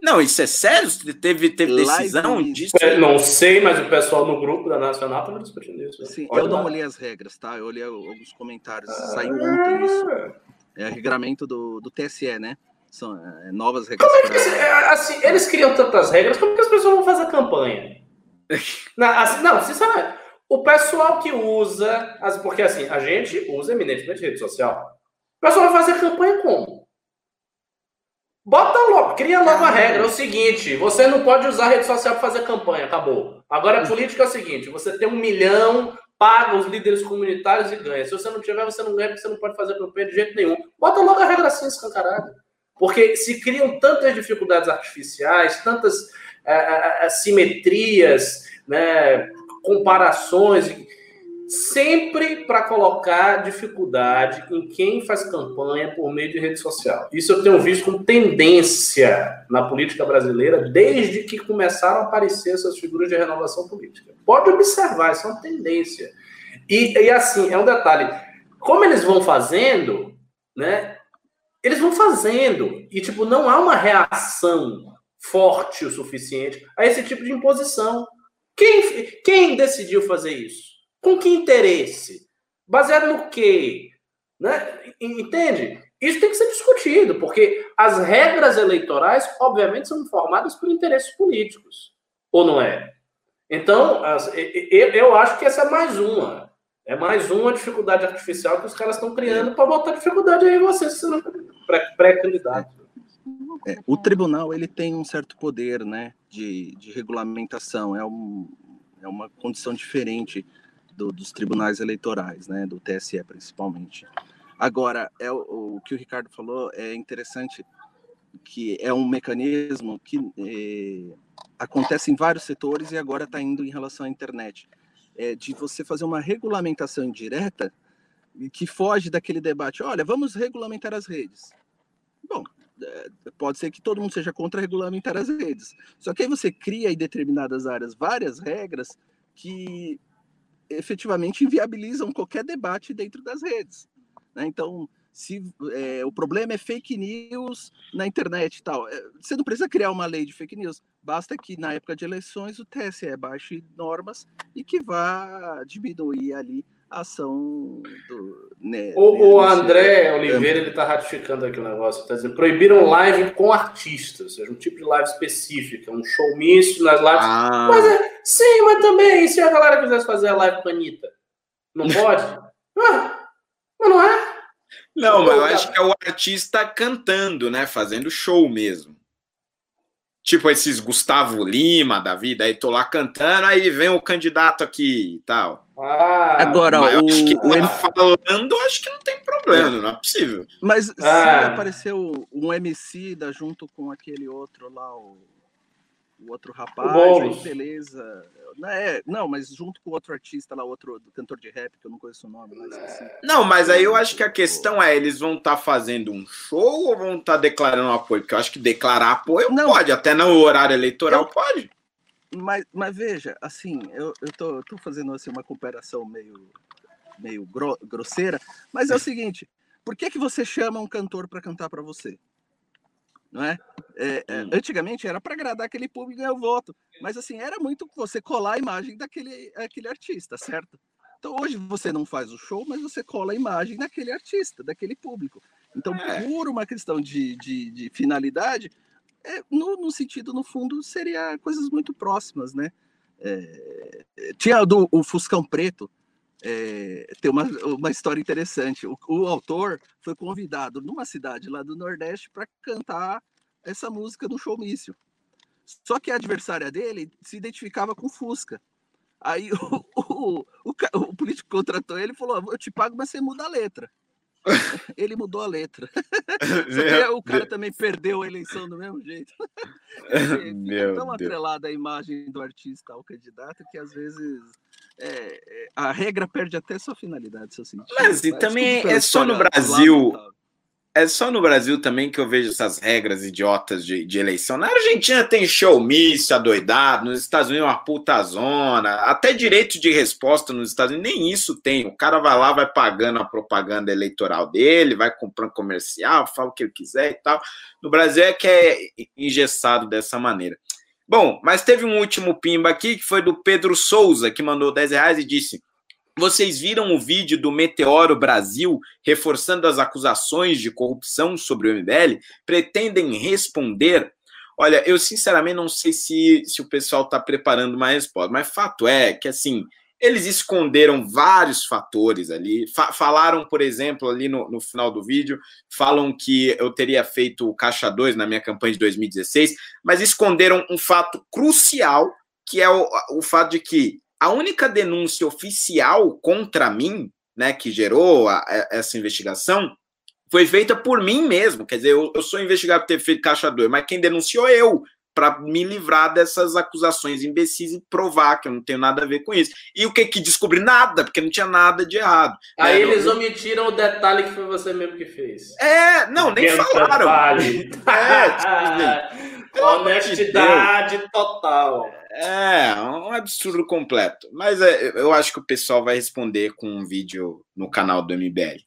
Não, isso é sério? Teve, teve decisão disso? Não sei, mas o pessoal no grupo da Nacional estava discutindo isso. Sim, eu não olhei as regras, tá? Eu olhei alguns comentários. Ah, Saiu ontem isso. É regramento do, do TSE, né? São é, novas regras. Como é que, pra... assim, eles criam tantas regras, como é que as pessoas vão fazer campanha? (laughs) não, assim, não, sinceramente, o pessoal que usa, porque assim, a gente usa eminentemente rede social. O pessoal vai fazer campanha como? Bota logo, cria logo a regra. É o seguinte: você não pode usar rede social para fazer campanha, acabou. Agora a política é o seguinte: você tem um milhão, paga os líderes comunitários e ganha. Se você não tiver, você não ganha, porque você não pode fazer campanha de jeito nenhum. Bota logo a regra assim, escancarada. Porque se criam tantas dificuldades artificiais, tantas assimetrias, né, comparações sempre para colocar dificuldade em quem faz campanha por meio de rede social. Isso eu tenho visto como tendência na política brasileira desde que começaram a aparecer essas figuras de renovação política. Pode observar, isso é uma tendência. E, e assim, é um detalhe. Como eles vão fazendo, né? Eles vão fazendo. E, tipo, não há uma reação forte o suficiente a esse tipo de imposição. Quem, quem decidiu fazer isso? Com que interesse? Baseado no quê? Né? Entende? Isso tem que ser discutido, porque as regras eleitorais, obviamente, são formadas por interesses políticos. Ou não é? Então, eu acho que essa é mais uma. É mais uma dificuldade artificial que os caras estão criando para botar dificuldade aí em você, se não pré-candidato. É, o tribunal ele tem um certo poder né, de, de regulamentação, é, um, é uma condição diferente do, dos tribunais eleitorais, né, do TSE principalmente. Agora, é o, o, que o Ricardo falou é interessante, que é um mecanismo que é, acontece em vários setores e agora está indo em relação à internet, é de você fazer uma regulamentação indireta que foge daquele debate. Olha, vamos regulamentar as redes. Bom, é, pode ser que todo mundo seja contra regulamentar as redes. Só que aí você cria em determinadas áreas várias regras que efetivamente inviabilizam qualquer debate dentro das redes. Né? Então, se é, o problema é fake news na internet e tal, é, você não precisa criar uma lei de fake news. Basta que na época de eleições o TSE baixe normas e que vá diminuir ali ação do. Né, o, o André Oliveira ele está ratificando aqui o negócio, está dizendo proibiram live com artistas, ou seja, um tipo de live específica, um showmício nas lives. Ah. Mas é, sim, mas também, e se a galera quisesse fazer a live com a Anitta? Não (laughs) pode? ah, mas não é? Não, mas eu acho que é o artista cantando, né? Fazendo show mesmo. Tipo esses Gustavo Lima da vida, aí tô lá cantando, aí vem o candidato aqui e tal. Ah, Agora, o, acho que o M... falando, acho que não tem problema, não é possível. Mas ah. se apareceu um MC da junto com aquele outro lá, o, o outro rapaz, aí beleza. Não, é, não, mas junto com outro artista lá, outro cantor de rap, que eu não conheço o nome, mas assim. Não, mas aí eu acho que a questão é, eles vão estar tá fazendo um show ou vão estar tá declarando apoio? Porque eu acho que declarar apoio não, pode, até no horário eleitoral eu, pode. Mas, mas veja, assim, eu, eu tô, tô fazendo assim, uma comparação meio, meio gro, grosseira, mas é o (laughs) seguinte, por que, que você chama um cantor para cantar para você? Não é? é, é antigamente era para agradar aquele público e ganhar o voto, mas assim era muito você colar a imagem daquele aquele artista, certo? Então hoje você não faz o show, mas você cola a imagem daquele artista, daquele público. Então é. por uma questão de, de, de finalidade, é, no, no, sentido no fundo seria coisas muito próximas, né? É, tinha do, o Fuscão Preto, é, tem uma, uma história interessante. O, o, autor foi convidado numa cidade lá do Nordeste para cantar essa música no showmício. Só que a adversária dele se identificava com Fusca. Aí (laughs) o, o, o, o político contratou ele e falou: Eu te pago, mas você muda a letra. (laughs) Ele mudou a letra. (laughs) o cara também perdeu a eleição do mesmo jeito. (laughs) Meu é tão atrelada a imagem do artista ao candidato que às vezes é, é, a regra perde até sua finalidade, seu sentido. Mas e também é só no Brasil é só no Brasil também que eu vejo essas regras idiotas de, de eleição. Na Argentina tem showmício adoidado, nos Estados Unidos é uma puta zona, até direito de resposta nos Estados Unidos, nem isso tem. O cara vai lá, vai pagando a propaganda eleitoral dele, vai comprando comercial, fala o que ele quiser e tal. No Brasil é que é engessado dessa maneira. Bom, mas teve um último pimba aqui, que foi do Pedro Souza, que mandou 10 reais e disse: vocês viram o vídeo do Meteoro Brasil reforçando as acusações de corrupção sobre o MBL? Pretendem responder? Olha, eu sinceramente não sei se, se o pessoal está preparando uma resposta, mas fato é que assim eles esconderam vários fatores ali. Fa falaram, por exemplo, ali no, no, final do vídeo, falam que eu teria feito o Caixa 2 na minha campanha de 2016, mas esconderam um fato crucial, que é o, o fato de que a única denúncia oficial contra mim, né, que gerou a, a, essa investigação, foi feita por mim mesmo. Quer dizer, eu, eu sou investigado por ter feito caixa 2, mas quem denunciou eu, para me livrar dessas acusações imbecis e provar que eu não tenho nada a ver com isso. E o que que descobri? Nada, porque não tinha nada de errado. Aí né? eles eu... omitiram o detalhe que foi você mesmo que fez. É, não, nem falaram. (laughs) é, tipo, assim, (laughs) Honestidade de total. É, um absurdo completo. Mas é, eu acho que o pessoal vai responder com um vídeo no canal do MBL.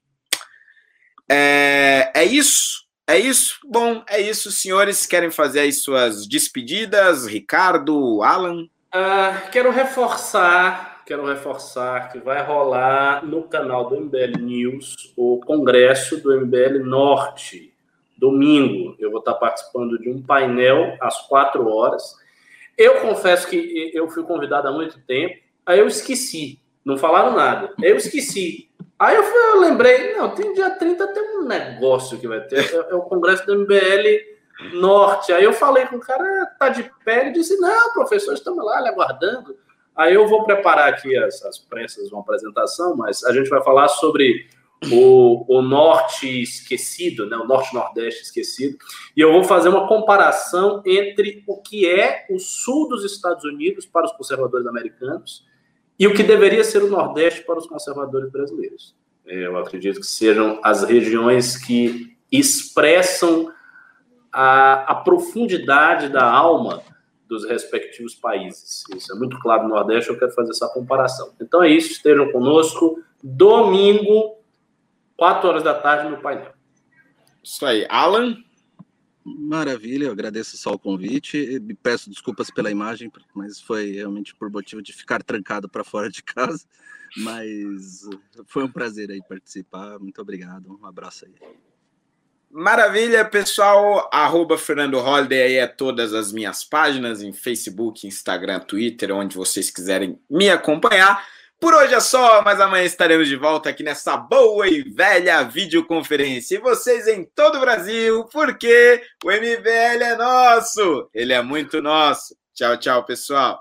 É, é isso? É isso? Bom, é isso, senhores. Querem fazer as suas despedidas? Ricardo, Alan? Uh, quero reforçar, quero reforçar que vai rolar no canal do MBL News o congresso do MBL Norte domingo, eu vou estar participando de um painel às quatro horas. Eu confesso que eu fui convidado há muito tempo, aí eu esqueci, não falaram nada, eu esqueci. Aí eu, fui, eu lembrei, não, tem dia 30 tem um negócio que vai ter, é, é o congresso do MBL Norte. Aí eu falei com o cara, tá de pé, ele disse, não, professor, estamos lá, aguardando. Aí eu vou preparar aqui as, as pressas, uma apresentação, mas a gente vai falar sobre o, o norte esquecido, né, o norte-nordeste esquecido, e eu vou fazer uma comparação entre o que é o sul dos Estados Unidos para os conservadores americanos e o que deveria ser o nordeste para os conservadores brasileiros. Eu acredito que sejam as regiões que expressam a, a profundidade da alma dos respectivos países. Isso é muito claro no Nordeste, eu quero fazer essa comparação. Então é isso, estejam conosco. Domingo, 4 horas da tarde no painel. Isso aí. Alan? Maravilha, eu agradeço só o convite e peço desculpas pela imagem, mas foi realmente por motivo de ficar trancado para fora de casa. Mas foi um prazer aí participar. Muito obrigado. Um abraço aí. Maravilha, pessoal. Arroba Fernando Holiday aí é todas as minhas páginas em Facebook, Instagram, Twitter, onde vocês quiserem me acompanhar. Por hoje é só, mas amanhã estaremos de volta aqui nessa boa e velha videoconferência. E vocês em todo o Brasil, porque o MBL é nosso. Ele é muito nosso. Tchau, tchau, pessoal.